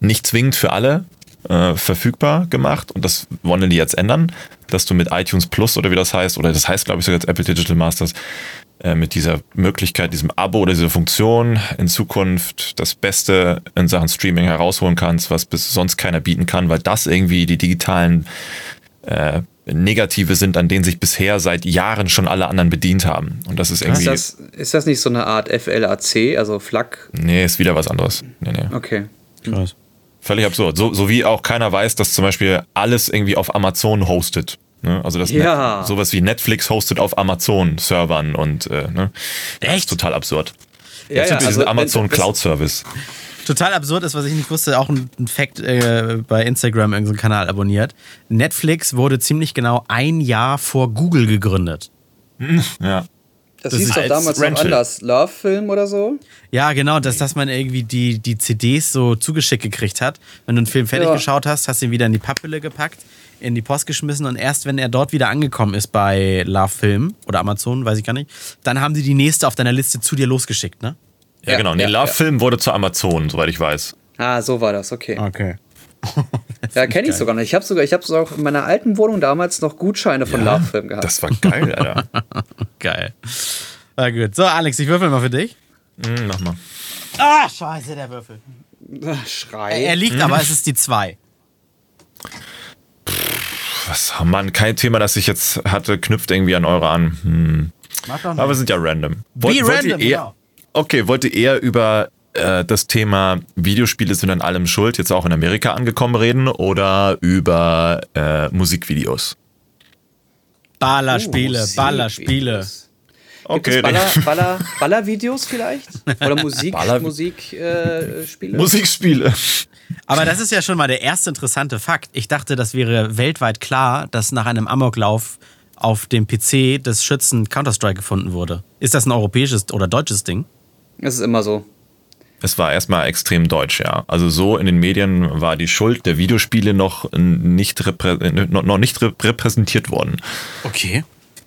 nicht zwingend für alle äh, verfügbar gemacht und das wollen die jetzt ändern, dass du mit iTunes Plus oder wie das heißt, oder das heißt glaube ich sogar jetzt Apple Digital Masters, äh, mit dieser Möglichkeit, diesem Abo oder dieser Funktion in Zukunft das Beste in Sachen Streaming herausholen kannst, was bis sonst keiner bieten kann, weil das irgendwie die digitalen äh, Negative sind, an denen sich bisher seit Jahren schon alle anderen bedient haben. Und das ist Ist irgendwie, das, ist das nicht so eine Art FLAC, also FLAC? nee, ist wieder was anderes. Nee, nee. Okay. Krass. Völlig absurd. So, so wie auch keiner weiß, dass zum Beispiel alles irgendwie auf Amazon hostet. Ne? Also das Ja. Net, sowas wie Netflix hostet auf Amazon-Servern und äh, ne? Das ist Echt? total absurd. Ja, Jetzt ja, gibt es also, diesen Amazon Cloud Service. Total absurd ist, was ich nicht wusste, auch ein, ein Fact äh, bei Instagram, irgendein Kanal abonniert. Netflix wurde ziemlich genau ein Jahr vor Google gegründet. Ja. Das, Das hieß ist doch als damals noch anders. Love-Film oder so? Ja, genau, dass, dass man irgendwie die, die CDs so zugeschickt gekriegt hat. Wenn du einen Film fertig Ja. geschaut hast, hast du ihn wieder in die Papphülle gepackt, in die Post geschmissen und erst wenn er dort wieder angekommen ist bei Love Film oder Amazon, weiß ich gar nicht, dann haben die die nächste auf deiner Liste zu dir losgeschickt, ne? Ja, Ja, genau. Nee, ja, Love ja. Film wurde zu Amazon, soweit ich weiß. Ah, so war das, okay. Okay. Ja, kenne ich sogar noch. Ich habe sogar, ich habe sogar auch in meiner alten Wohnung damals noch Gutscheine von Love-Film gehabt. Das war geil, Alter. Geil. Na gut. So, Alex, ich würfel mal für dich. Hm, mach mal. Ah, scheiße, der Würfel. Schrei. Er liegt, aber es ist die 2. Was, oh Mann, kein Thema, das ich jetzt hatte, knüpft irgendwie an eure an. Hm. Mach doch Aber wir sind ja random. Wollt, Wie wollt random, ihr eher, genau. Okay, wollt ihr eher über äh, das Thema Videospiele sind an allem schuld, jetzt auch in Amerika angekommen reden oder über äh, Musikvideos? Ballerspiele, Musik- Ballerspiele. Gibt Okay, es Baller, Baller, Ballervideos vielleicht? Oder Musik, Baller- Musik, äh, Spiele? Musikspiele. Aber das ist ja schon mal der erste interessante Fakt. Ich dachte, das wäre weltweit klar, dass nach einem Amoklauf auf dem PC des Schützen Counter-Strike gefunden wurde. Ist das ein europäisches oder deutsches Ding? Das ist immer so. Es war erstmal extrem deutsch, ja. Also so in den Medien war die Schuld der Videospiele noch nicht, noch nicht rep- repräsentiert worden. Okay.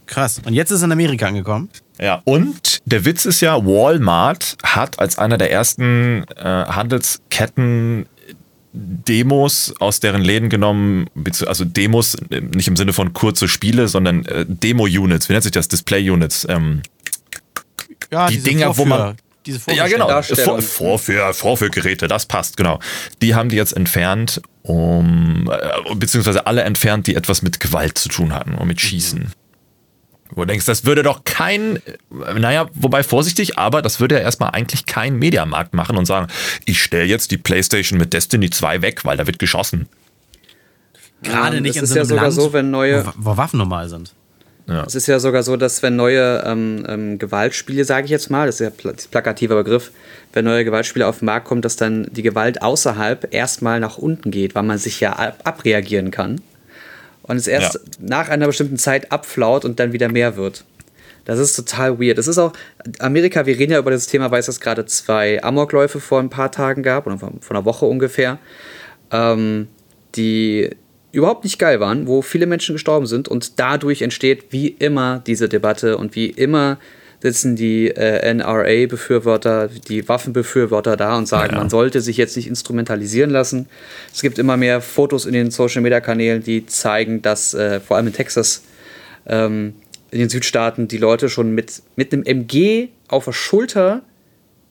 Krass. Und jetzt ist es in Amerika angekommen. Ja. Und der Witz ist ja, Walmart hat als einer der ersten äh, Handelsketten Demos aus deren Läden genommen, also Demos, nicht im Sinne von kurze Spiele, sondern äh, Demo-Units, wie nennt sich das? Display-Units. Ähm, Ja, Die Dinger, wo man- Diese ja, genau. Vorführ, Vorführgeräte, das passt, genau. Die haben die jetzt entfernt, um, äh, beziehungsweise alle entfernt, die etwas mit Gewalt zu tun hatten und mit Schießen. Wo du denkst, das würde doch kein, naja, wobei vorsichtig, aber das würde ja erstmal eigentlich kein Mediamarkt machen und sagen, ich stelle jetzt die Playstation mit Destiny 2 weg, weil da wird geschossen. Gerade Ähm, nicht es in ist so ja einem sogar Land, so, wenn neue- wo, wo Waffen normal sind. Es ist ja sogar so, dass wenn neue ähm, ähm, Gewaltspiele, sage ich jetzt mal, das ist ja pla plakativer Begriff, wenn neue Gewaltspiele auf den Markt kommen, dass dann die Gewalt außerhalb erstmal nach unten geht, weil man sich ja ab abreagieren kann. Und es erst Ja. nach einer bestimmten Zeit abflaut und dann wieder mehr wird. Das ist total weird. Das ist auch, Amerika, wir reden ja über das Thema, weil es gerade zwei Amokläufe vor ein paar Tagen gab, oder vor, vor einer Woche ungefähr, ähm, die überhaupt nicht geil waren, wo viele Menschen gestorben sind und dadurch entsteht wie immer diese Debatte und wie immer sitzen die äh, NRA-Befürworter, die Waffenbefürworter da und sagen, Ja. man sollte sich jetzt nicht instrumentalisieren lassen. Es gibt immer mehr Fotos in den Social-Media-Kanälen, die zeigen, dass äh, vor allem in Texas, ähm, in den Südstaaten, die Leute schon mit, mit einem MG auf der Schulter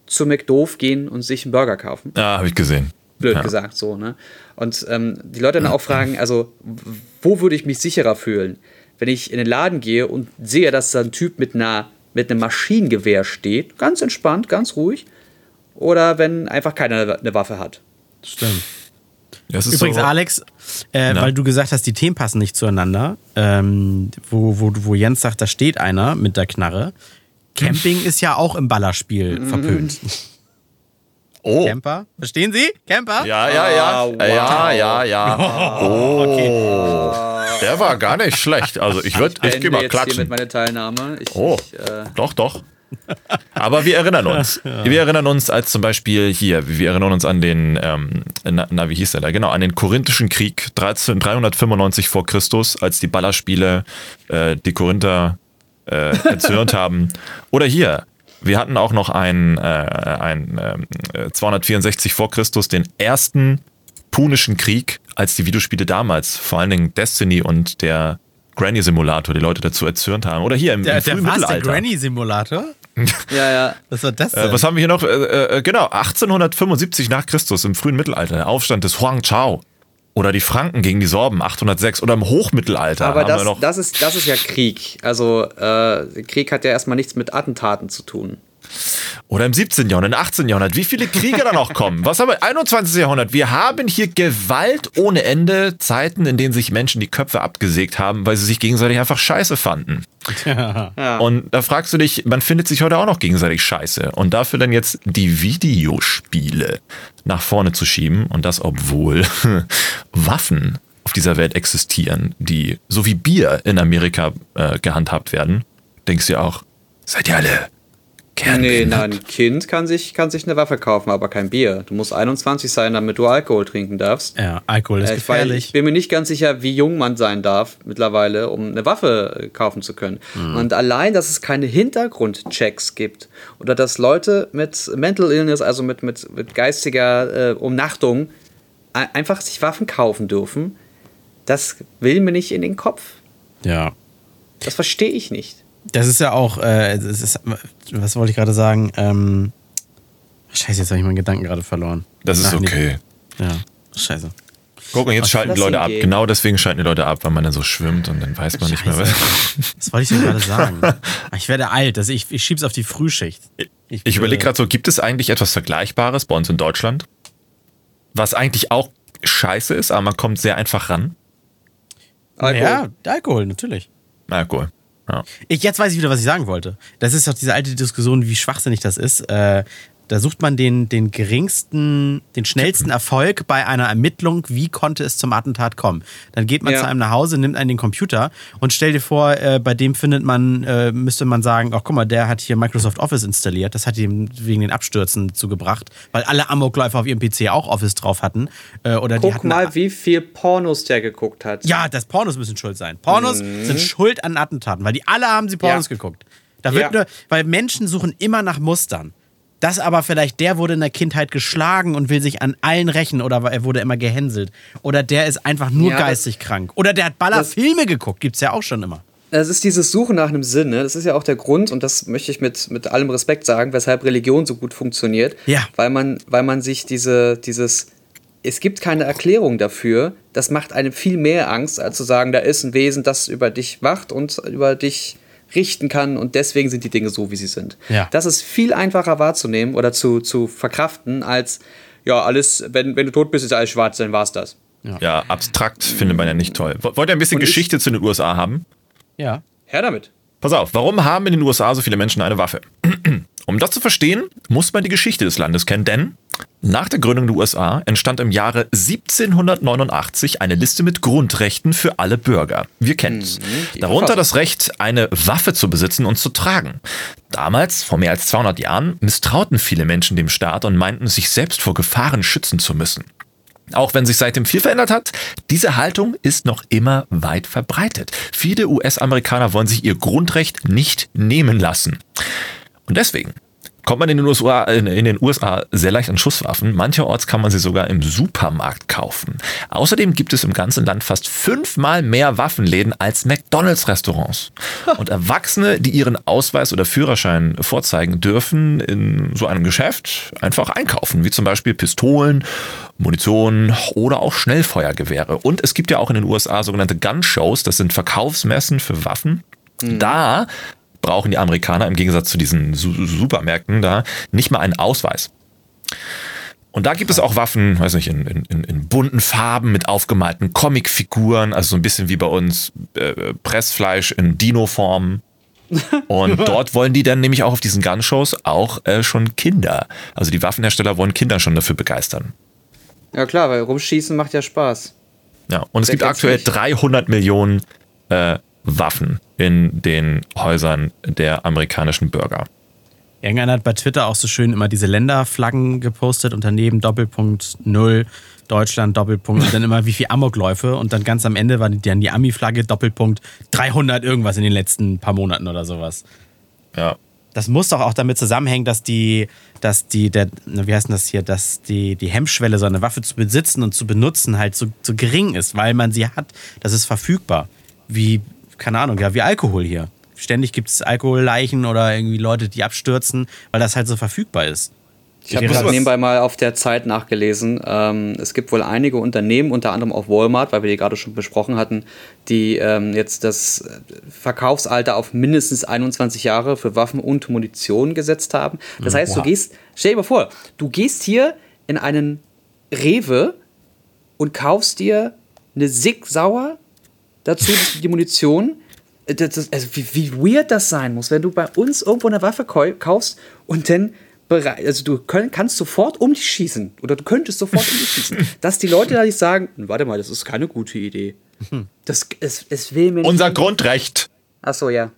zu McDoof gehen und sich einen Burger kaufen Ja, habe ich gesehen. Blöd Ja. gesagt so, ne? Und ähm, die Leute dann auch fragen, also wo würde ich mich sicherer fühlen, wenn ich in den Laden gehe und sehe, dass da ein Typ mit einer mit einem Maschinengewehr steht, ganz entspannt, ganz ruhig, oder wenn einfach keiner eine Waffe hat. Stimmt. Das ist Übrigens, so, Alex, äh, weil du gesagt hast, die Themen passen nicht zueinander, ähm, wo, wo, wo Jens sagt, da steht einer mit der Knarre. Camping ist ja auch im Ballerspiel verpönt. oh. Camper? Verstehen Sie? Camper? Ja, ja, ja. Ah, wow. Ja, ja, ja. Oh. Der war gar nicht schlecht. Also ich würde, ich Ende geh mal jetzt hier klatschen. mit meiner Teilnahme. Ich, Oh, ich, äh, doch, doch. Aber wir erinnern uns. Wir erinnern uns als zum Beispiel hier, wir erinnern uns an den, ähm, na, na, wie hieß der da? Genau, an den Korinthischen Krieg 13, 395 vor Christus, als die Ballerspiele äh, die Korinther äh, erzürnt haben. Oder hier, wir hatten auch noch ein, äh, ein ähm, äh, 264 vor Christus, den ersten Punischen Krieg, als die Videospiele damals, vor allen Dingen Destiny und der Granny Simulator, die Leute dazu erzürnt haben. Oder hier im, Der, im der? Der. Granny-Simulator? ja, ja. Was war das denn? Äh, was haben wir hier noch? Äh, äh, genau, 1875 nach Christus, im frühen Mittelalter, der Aufstand des Huang Chao. Oder die Franken gegen die Sorben, 806. Oder im Hochmittelalter Aber haben das, wir noch. das, ist, das ist ja Krieg. Also äh, Krieg hat ja erstmal nichts mit Attentaten zu tun. Oder im 17. Jahrhundert, im 18. Jahrhundert. Wie viele Kriege da noch kommen? Was haben wir? 21. Jahrhundert. Wir haben hier Gewalt ohne Ende. Zeiten, in denen sich Menschen die Köpfe abgesägt haben, weil sie sich gegenseitig einfach scheiße fanden. Und da fragst du dich, man findet sich heute auch noch gegenseitig scheiße. Und dafür dann jetzt die Videospiele nach vorne zu schieben und das, obwohl Waffen auf dieser Welt existieren, die so wie Bier in Amerika äh, gehandhabt werden, denkst du ja auch, Seid ihr alle Nee, nein, ein Kind kann sich, kann sich eine Waffe kaufen, aber kein Bier. Du musst 21 sein, damit du Alkohol trinken darfst. Ja, Alkohol ist Äh, gefährlich. ich bin mir nicht ganz sicher, wie jung man sein darf mittlerweile, um eine Waffe äh, kaufen zu können. Und allein, dass es keine Hintergrundchecks gibt oder dass Leute mit Mental Illness, also mit, mit, mit geistiger äh, Umnachtung, ein- einfach sich Waffen kaufen dürfen, das will mir nicht in den Kopf. ja. Das verstehe ich nicht. Das ist ja auch, äh, das ist, was wollte ich gerade sagen? Ähm, scheiße, jetzt habe ich meinen Gedanken gerade verloren. Das ist okay. Ja, scheiße. Guck mal, jetzt schalten die Leute ab. gehen. Genau deswegen schalten die Leute ab, weil man dann so schwimmt und dann weiß man nicht mehr, was. Scheiße. Was wollte ich denn gerade sagen? Ich werde alt, also ich, ich schieb's auf die Frühschicht. Ich überlege gerade so, gibt es eigentlich etwas Vergleichbares bei uns in Deutschland? Was eigentlich auch scheiße ist, aber man kommt sehr einfach ran. Alkohol. Ja, Alkohol, natürlich. Alkohol. Ja. Ich, jetzt weiß ich wieder, was ich sagen wollte. Das ist doch diese alte Diskussion, wie schwachsinnig das ist. Äh, da sucht man den, den geringsten, den schnellsten Erfolg bei einer Ermittlung, wie konnte es zum Attentat kommen. Dann geht man Ja. zu einem nach Hause, nimmt einen den Computer und stell dir vor, äh, bei dem findet man, äh, müsste man sagen, ach guck mal, der hat hier Microsoft Office installiert. Das hat ihm wegen den Abstürzen zugebracht, weil alle Amokläufer auf ihrem PC auch Office drauf hatten. Äh, oder die Guck hatten mal, wie viel Pornos der geguckt hat. ja, das Pornos müssen schuld sein. Pornos sind schuld an Attentaten, weil die alle haben sie Pornos Ja. geguckt. Da wird Ja. nur, weil Menschen suchen immer nach Mustern. Das aber vielleicht, der wurde in der Kindheit geschlagen und will sich an allen rächen oder er wurde immer gehänselt. Oder der ist einfach nur Ja, geistig krank. Oder der hat Ballerfilme geguckt, gibt's ja auch schon immer. Es ist dieses Suchen nach einem Sinn. Ne? Das ist ja auch der Grund, und das möchte ich mit, mit allem Respekt sagen, weshalb Religion so gut funktioniert. Ja. Weil man, weil man sich diese, dieses, es gibt keine Erklärung dafür, das macht einem viel mehr Angst, als zu sagen, da ist ein Wesen, das über dich wacht und über dich richten kann und deswegen sind die Dinge so, wie sie sind. Ja. Das ist viel einfacher wahrzunehmen oder zu, zu verkraften, als, ja, alles, wenn, wenn du tot bist, ist alles schwarz, dann war's das. Ja, abstrakt findet man ja nicht toll. Wollt ihr ein bisschen Und ich- Geschichte zu den USA haben? Ja. Her damit. Pass auf, warum haben in den USA so viele Menschen eine Waffe? Um das zu verstehen, muss man die Geschichte des Landes kennen, denn nach der Gründung der USA entstand im Jahre 1789 eine Liste mit Grundrechten für alle Bürger. Wir kennen es. die Darunter das Recht, eine Waffe zu besitzen und zu tragen. Damals, vor mehr als 200 Jahren, misstrauten viele Menschen dem Staat und meinten, sich selbst vor Gefahren schützen zu müssen. Auch wenn sich seitdem viel verändert hat, diese Haltung ist noch immer weit verbreitet. Viele US-Amerikaner wollen sich ihr Grundrecht nicht nehmen lassen. Und deswegen kommt man in den, USA, in in den USA sehr leicht an Schusswaffen. Mancherorts kann man sie sogar im Supermarkt kaufen. Außerdem gibt es im ganzen Land fast fünfmal mehr Waffenläden als McDonalds-Restaurants. Und Erwachsene, die ihren Ausweis oder Führerschein vorzeigen dürfen, in so einem Geschäft einfach einkaufen, wie zum Beispiel Pistolen, Munition oder auch Schnellfeuergewehre. Und es gibt ja auch in den USA sogenannte Gun-Shows, das sind Verkaufsmessen für Waffen. Da brauchen die Amerikaner im Gegensatz zu diesen Su Supermärkten da nicht mal einen Ausweis. Und da gibt es auch Waffen, weiß nicht, in, in, in bunten Farben mit aufgemalten Comicfiguren, also so ein bisschen wie bei uns äh, Pressfleisch in Dino-Form. Und dort wollen die dann nämlich auch auf diesen Gunshows auch äh, schon Kinder. Also die Waffenhersteller wollen Kinder schon dafür begeistern. Ja klar, weil rumschießen macht ja Spaß. Ja, und es Wer gibt kennt's aktuell nicht? 300 Millionen äh, Waffen in den Häusern der amerikanischen Bürger. Irgendeiner hat bei Twitter auch so schön immer diese Länderflaggen gepostet und daneben Doppelpunkt Null, Deutschland, Doppelpunkt und dann immer wie viel Amokläufe und dann ganz am Ende war die- dann die Ami-Flagge, Doppelpunkt 300 irgendwas in den letzten paar Monaten oder sowas. Ja. Das muss doch auch damit zusammenhängen, dass die, dass die, der, wie heißt denn das hier, dass die, die Hemmschwelle, so eine Waffe zu besitzen und zu benutzen, halt so, so gering ist, weil man sie hat. Das ist verfügbar. Wie, keine Ahnung, ja, wie Alkohol hier. Ständig gibt es Alkoholleichen oder irgendwie Leute, die abstürzen, weil das halt so verfügbar ist. Ich habe gerade nebenbei mal auf der Zeit nachgelesen. Ähm, es gibt wohl einige Unternehmen, unter anderem auch Walmart, weil wir die gerade schon besprochen hatten, die ähm, jetzt das Verkaufsalter auf mindestens 21 Jahre für Waffen und Munition gesetzt haben. Das heißt, du Wow. gehst, stell dir mal vor, du gehst hier in einen Rewe und kaufst dir eine Sig Sauer, dazu die Munition. Das, das, also wie, wie weird das sein muss, wenn du bei uns irgendwo eine Waffe kau- kaufst und dann bereit, also du könnt, kannst sofort um dich schießen oder du könntest sofort um dich schießen, dass die Leute da nicht sagen, warte mal, das ist keine gute Idee. Das, es, es will mir. Unser Grundrecht. Ach so, ja.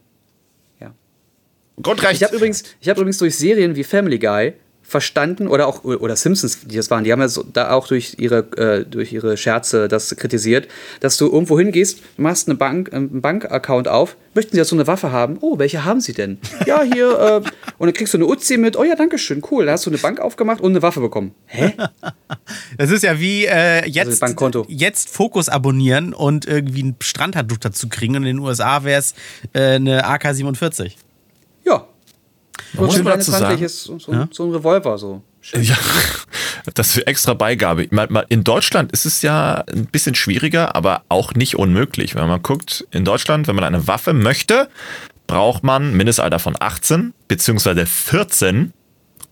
Ja. Grundrecht. Ich habe übrigens, ich hab übrigens durch Serien wie Family Guy verstanden oder auch oder Simpsons, die das waren, die haben ja so, da auch durch ihre äh, durch ihre Scherze das kritisiert, dass du irgendwo hingehst, machst eine Bank einen Bankaccount auf, möchten Sie jetzt so eine Waffe haben? Oh, welche haben Sie denn? ja, hier äh, und dann kriegst du eine Uzi mit. Oh ja, danke schön, cool. Da hast du eine Bank aufgemacht und eine Waffe bekommen. Hä? Das ist ja wie äh, jetzt, Also Bankkonto. jetzt Fokus abonnieren und irgendwie ein Strandhandtuch dazu kriegen. Und in den USA wäre es äh, eine AK-47. Ja. Man muss schön mal dazu 21 sagen- ist so, so, so ein Revolver so. Ja, das für extra Beigabe. In Deutschland ist es ja ein bisschen schwieriger, aber auch nicht unmöglich. Wenn man guckt, in Deutschland, wenn man eine Waffe möchte, braucht man Mindestalter von 18 beziehungsweise 14.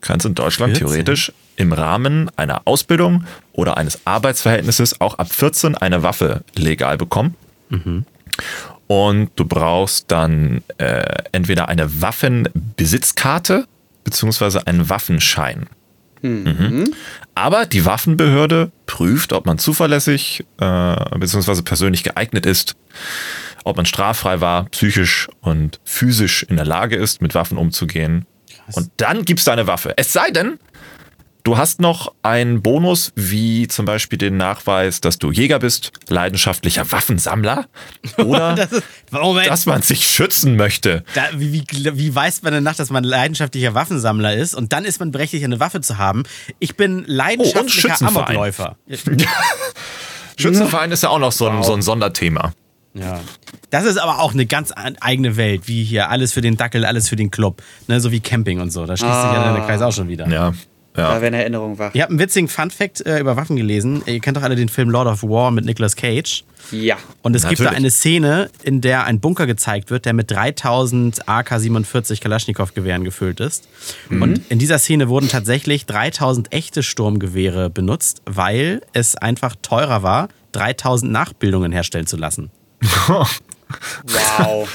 Kannst in Deutschland 14? theoretisch im Rahmen einer Ausbildung oder eines Arbeitsverhältnisses auch ab 14 eine Waffe legal bekommen. Und du brauchst dann äh, entweder eine Waffenbesitzkarte beziehungsweise einen Waffenschein. Mhm. Aber die Waffenbehörde prüft, ob man zuverlässig äh, beziehungsweise persönlich geeignet ist, ob man straffrei war, psychisch und physisch in der Lage ist, mit Waffen umzugehen. Und dann gibst du eine Waffe. Es sei denn, du hast noch einen Bonus, wie zum Beispiel den Nachweis, dass du Jäger bist, leidenschaftlicher Waffensammler oder Das ist, dass man sich schützen möchte. da, wie, wie, wie weiß man denn nach, dass man leidenschaftlicher Waffensammler ist? Und dann ist man berechtigt, eine Waffe zu haben. Ich bin leidenschaftlicher Schützenverein. Amokläufer. Schützenverein ist ja auch noch so ein, so ein Sonderthema. Ja. Das ist aber auch eine ganz an- eigene Welt, wie hier alles für den Dackel, alles für den Club. Ne, so wie Camping und so. Da schließt sich ja der Kreis auch schon wieder. Ja, Da ja. werden Erinnerungen wach. Ihr habt einen witzigen Fun-Fact äh, über Waffen gelesen. Ihr kennt doch alle den Film Lord of War mit Nicolas Cage. Ja. Und es gibt da Natürlich. eine Szene, in der ein Bunker gezeigt wird, der mit 3000 AK-47 Kalaschnikow-Gewehren gefüllt ist. Und in dieser Szene wurden tatsächlich 3000 echte Sturmgewehre benutzt, weil es einfach teurer war, 3000 Nachbildungen herstellen zu lassen. Wow.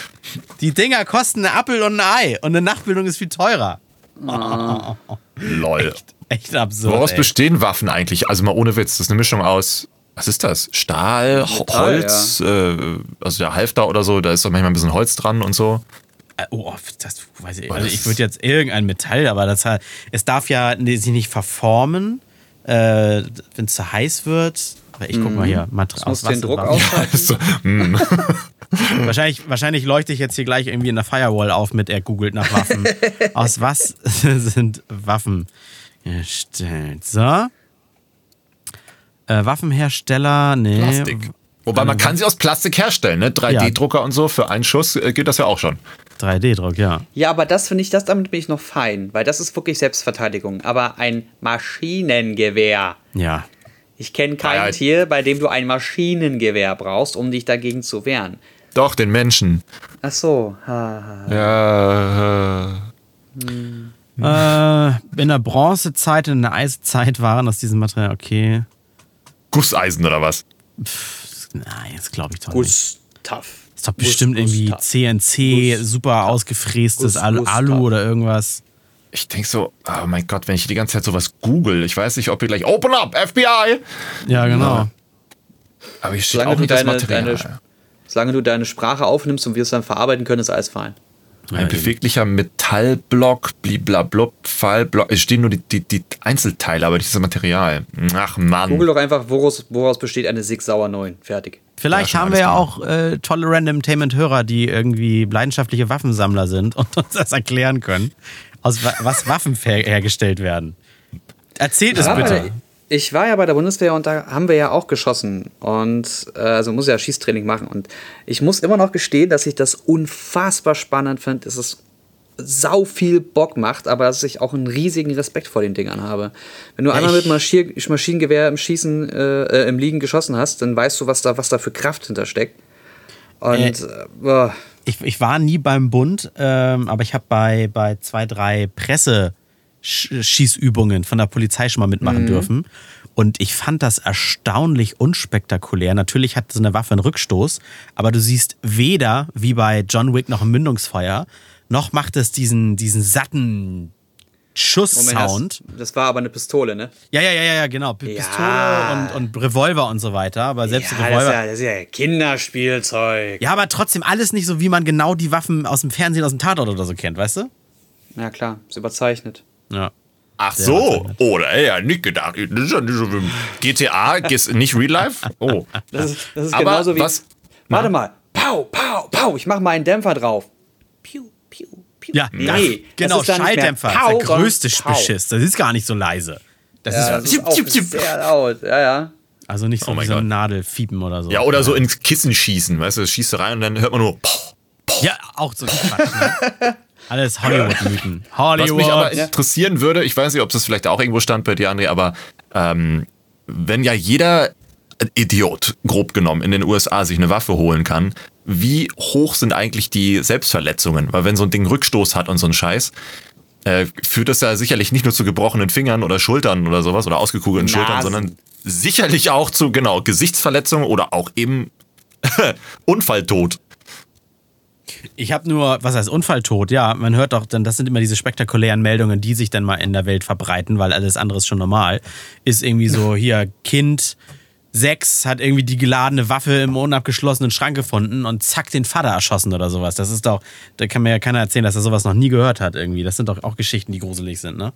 Die Dinger kosten einen Appel und ein Ei und eine Nachbildung ist viel teurer. Lol. Echt absurd. Woraus ey. bestehen Waffen eigentlich? Also mal ohne Witz, das ist eine Mischung aus, was ist das? Stahl, Holz, äh, also der Halfter oder so, da ist doch manchmal ein bisschen Holz dran und so. Äh, Oh, das weiß ich. Also ich würde jetzt irgendein Metall, aber das hat, es darf ja sich nicht verformen, äh, wenn es zu heiß wird. Ich guck mal hier, Material. muss den Druck aus. aushalten. So, hm. Wahrscheinlich, wahrscheinlich leuchte ich jetzt hier gleich irgendwie in der Firewall auf mit er googelt nach Waffen. aus was sind Waffen gestellt? So. Äh, Waffenhersteller, nee. Plastik. Wobei man kann sie aus Plastik herstellen, ne? 3D-Drucker und so, für einen Schuss äh, geht das ja auch schon. 3D-Druck, ja. Ja, aber das finde ich, das damit bin ich noch fein, weil das ist wirklich Selbstverteidigung. Aber ein Maschinengewehr. Ja. Ich kenne kein Ja. Tier, bei dem du ein Maschinengewehr brauchst, um dich dagegen zu wehren. Doch, den Menschen. Ach so. Ha, ha. Ja. äh, Äh, in der Bronzezeit, in der Eiszeit waren aus diesem Material, okay. Gusseisen oder was? Nein, das glaube ich doch nicht. Gustav. Ist doch bestimmt irgendwie CNC, Gus- super ausgefrästes Alu, Gustav. Alu oder irgendwas. Ich denke so, oh mein Gott, wenn ich die ganze Zeit sowas google, ich weiß nicht, ob ihr gleich Open up, FBI! Ja, genau. Aber hier steht Solange auch du, nicht das deine, Material. deine, solange du deine Sprache aufnimmst und wir es dann verarbeiten können, ist alles fein. Ein beweglicher Metallblock, bliblablub, Fallblock. Es stehen nur die, die, die Einzelteile, aber dieses Material. Ach Mann. Google doch einfach, woraus, woraus besteht eine Sig Sauer 9. Fertig. Vielleicht Ja, haben wir ja auch äh, tolle Randomtainment-Hörer, die irgendwie leidenschaftliche Waffensammler sind und uns das erklären können, aus wa was Waffen her hergestellt werden. Erzählt es Ja, bitte. Ich war ja bei der Bundeswehr und da haben wir ja auch geschossen und äh, also muss ja Schießtraining machen und ich muss immer noch gestehen, dass ich das unfassbar spannend finde, dass es sau viel Bock macht, aber dass ich auch einen riesigen Respekt vor den Dingern habe. Wenn du einmal mit Marschier Maschinengewehr im Schießen äh, äh, im Liegen geschossen hast, dann weißt du, was da was da für Kraft hintersteckt. Und Äh, äh, boah. Ich, ich war nie beim Bund, ähm, aber ich habe bei, bei zwei, drei Presseschießübungen von der Polizei schon mal mitmachen dürfen. Und ich fand das erstaunlich unspektakulär. Natürlich hat so eine Waffe einen Rückstoß, aber du siehst weder, wie bei John Wick, noch ein Mündungsfeuer, noch macht es diesen, diesen satten Schusssound. das war aber eine Pistole, ne? Ja, ja, ja, ja, ja, genau. P- Ja. Pistole und, und Revolver und so weiter. Aber selbst ja, die das Revolver. ist ja, das ist ja Kinderspielzeug. Ja, aber trotzdem alles nicht so, wie man genau die Waffen aus dem Fernsehen, aus dem Tatort oder so kennt, weißt du? Ja, klar, ist überzeichnet. Ja. Ach so, oh, da hätte ich ja nicht gedacht. Das ist ja nicht so wie GTA, ist nicht Real Life? Oh. Das ist, das ist Aber genauso wie. was- Warte mal. Pau, pau, pau. Ich mach mal einen Dämpfer drauf. Piu, piu. Ja, nee, das, das genau, ist mehr Schalldämpfer. Pau, das ist der größte Pau. Beschiss. Das ist gar nicht so leise. Das Ja, das ist, ist auch sehr laut. Ja, ja. also nicht so Oh wie so ein Gott. Nadelfiepen oder so. Ja, oder so ins Kissen schießen, weißt du, schießt du rein und dann hört man nur. Poch. Ja, auch so ein Quatsch. Ne? Alles Hollywood-Mythen. Was Hollywood. mich aber interessieren würde, ich weiß nicht, ob das vielleicht auch irgendwo stand bei dir, André, aber ähm, wenn ja jeder Idiot, grob genommen, in den USA sich eine Waffe holen kann, wie hoch sind eigentlich die Selbstverletzungen? Weil wenn so ein Ding Rückstoß hat und so ein Scheiß, äh, führt das ja sicherlich nicht nur zu gebrochenen Fingern oder Schultern oder sowas oder ausgekugelten Schultern, Nasen. sondern sicherlich auch zu, genau, Gesichtsverletzungen oder auch eben Unfalltod. Ich habe nur, was heißt Unfalltod? Ja, man hört doch, dann das sind immer diese spektakulären Meldungen, die sich dann mal in der Welt verbreiten, weil alles andere ist schon normal. Ist irgendwie so, hier, Kind sechs hat irgendwie die geladene Waffe im unabgeschlossenen Schrank gefunden und zack, den Vater erschossen oder sowas. Das ist doch, da kann mir ja keiner erzählen, dass er sowas noch nie gehört hat irgendwie. Das sind doch auch Geschichten, die gruselig sind, ne?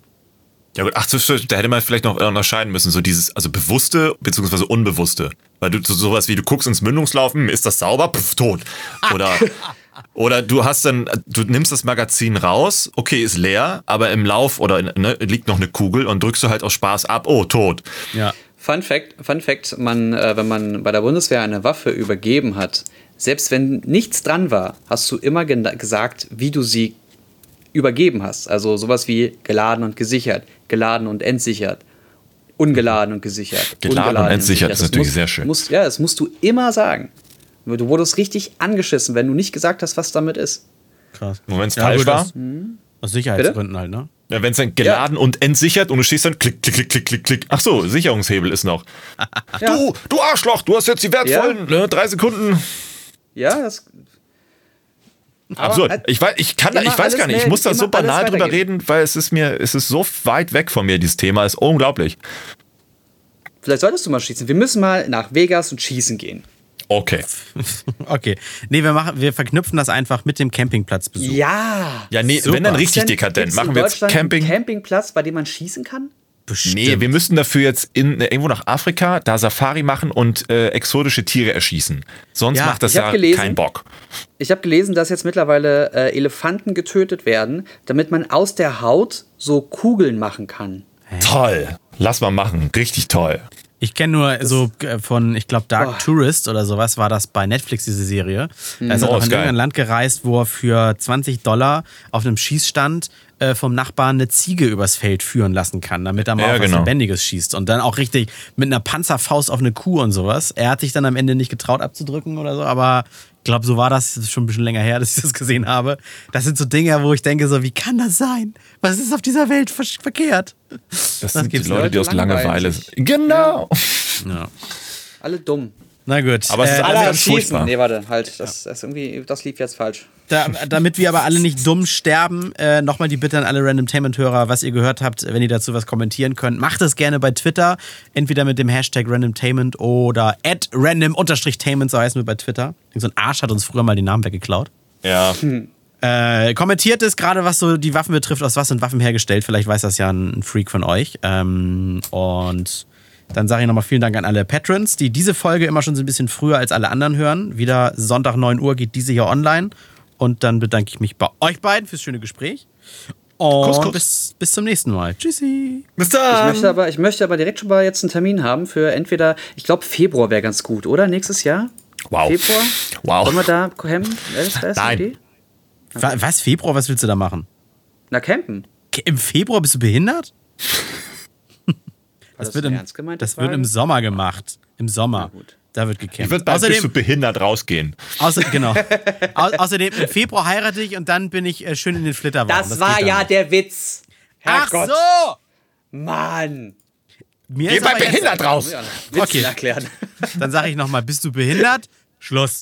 Ja gut, ach, da hätte man vielleicht noch unterscheiden müssen, so dieses, also bewusste bzw. unbewusste. Weil du so sowas wie, du guckst ins Mündungslauf, hm, ist das sauber? Pff, tot. Oder, oder du hast dann, du nimmst das Magazin raus, okay, ist leer, aber im Lauf oder ne, liegt noch eine Kugel und drückst du halt aus Spaß ab, oh, tot. Ja. Fun Fact, Fun Fact man, äh, wenn man bei der Bundeswehr eine Waffe übergeben hat, selbst wenn nichts dran war, hast du immer gesagt, wie du sie übergeben hast. Also sowas wie geladen und gesichert, geladen und entsichert, ungeladen und gesichert. Geladen ungeladen und entsichert ist Das natürlich musst- sehr schön. Musst, ja, das musst du immer sagen. Du wurdest richtig angeschissen, wenn du nicht gesagt hast, was damit ist. Krass. Und wenn es Ja, falsch war, das- Aus Sicherheitsgründen halt, ne? Ja, wenn es dann geladen und entsichert und du stehst dann klick, klick, klick, klick, klick, klick. Ach so, Sicherungshebel ist noch. Du, du Arschloch, du hast jetzt die wertvollen ne, drei Sekunden. Ja, das. Absurd. Ich weiß, ich kann, ich weiß gar nicht. Ich muss da so banal drüber reden, weil es ist mir, es ist so weit weg von mir, dieses Thema. ist unglaublich. Vielleicht solltest du mal schießen. Wir müssen mal nach Vegas und schießen gehen. Okay. Okay. Nee, wir machen, wir verknüpfen das einfach mit dem Campingplatzbesuch. Ja. Ja, nee, Super. wenn dann richtig Denn dekadent. Machen wir jetzt Camping. Einen Campingplatz, bei dem man schießen kann? Bestimmt. Nee, wir müssten dafür jetzt in, irgendwo nach Afrika, da Safari machen und äh, exotische Tiere erschießen. Sonst Ja, macht das ja gelesen- keinen Bock. Ich habe gelesen, dass jetzt mittlerweile äh, Elefanten getötet werden, damit man aus der Haut so Kugeln machen kann. Toll. Lass mal machen. Richtig toll. Ich kenne nur so äh, von, ich glaube, Dark Boah. Tourist oder sowas war das bei Netflix, diese Serie. Da ist er Oh, auch ist in irgendein Land gereist, wo er für 20 Dollar auf einem Schießstand äh, vom Nachbarn eine Ziege übers Feld führen lassen kann, damit er mal Ja, auf was genau. Lebendiges schießt. Und dann auch richtig mit einer Panzerfaust auf eine Kuh und sowas. Er hat sich dann am Ende nicht getraut abzudrücken oder so, aber ich glaube, so war das. Das schon ein bisschen länger her, dass ich das gesehen habe. Das sind so Dinge, wo ich denke, so, wie kann das sein? Was ist auf dieser Welt ver verkehrt? Das sind die gibt's Leute, die aus Langeweile. Genau. Ja. Alle dumm. Na gut. Aber es ist Äh, alles Alle am ganz Schießen. furchtbar. Nee, warte, halt. Das, das, irgendwie, das lief jetzt falsch. Da, damit wir aber alle nicht dumm sterben, äh, nochmal die Bitte an alle Randomtainment-Hörer, was ihr gehört habt, wenn ihr dazu was kommentieren könnt, macht es gerne bei Twitter, entweder mit dem Hashtag Randomtainment oder at random-tainment, so heißen wir bei Twitter. So ein Arsch hat uns früher mal den Namen weggeklaut. Ja. Äh, kommentiert es gerade, was so die Waffen betrifft, aus was sind Waffen hergestellt. Vielleicht weiß das ja ein Freak von euch. Ähm, und dann sage ich nochmal vielen Dank an alle Patrons, die diese Folge immer schon so ein bisschen früher als alle anderen hören. Wieder Sonntag 9 Uhr geht diese hier online. Und dann bedanke ich mich bei euch beiden fürs schöne Gespräch. Und Kuss, Kuss. Bis, bis zum nächsten Mal. Tschüssi. Bis Ich dann. möchte, aber, ich möchte aber direkt schon mal jetzt einen Termin haben für entweder, ich glaube, Februar wäre ganz gut, oder? Nächstes Jahr? Wow. Februar? Wow. Wollen wir da hemmen? Wer ist, wer ist die Nein. Idee? Wa- Was, Februar, was willst du da machen? Na, campen. Im Februar bist du behindert? das wird eine im, das wird im Sommer gemacht. Im Sommer. gut. Da wird Ich gecampt. würde bald bist du Außerdem, behindert rausgehen. außer, genau. Au, außerdem, im Februar heirate ich und dann bin ich äh, schön in den Flitterwagen. Das, war geht dann ja nicht. der Witz. Ach Herrgott. so! Mann. Mir Geh bei aber jetzt- behindert raus. Okay. erklären. Dann sage ich nochmal, bist du behindert? Schluss.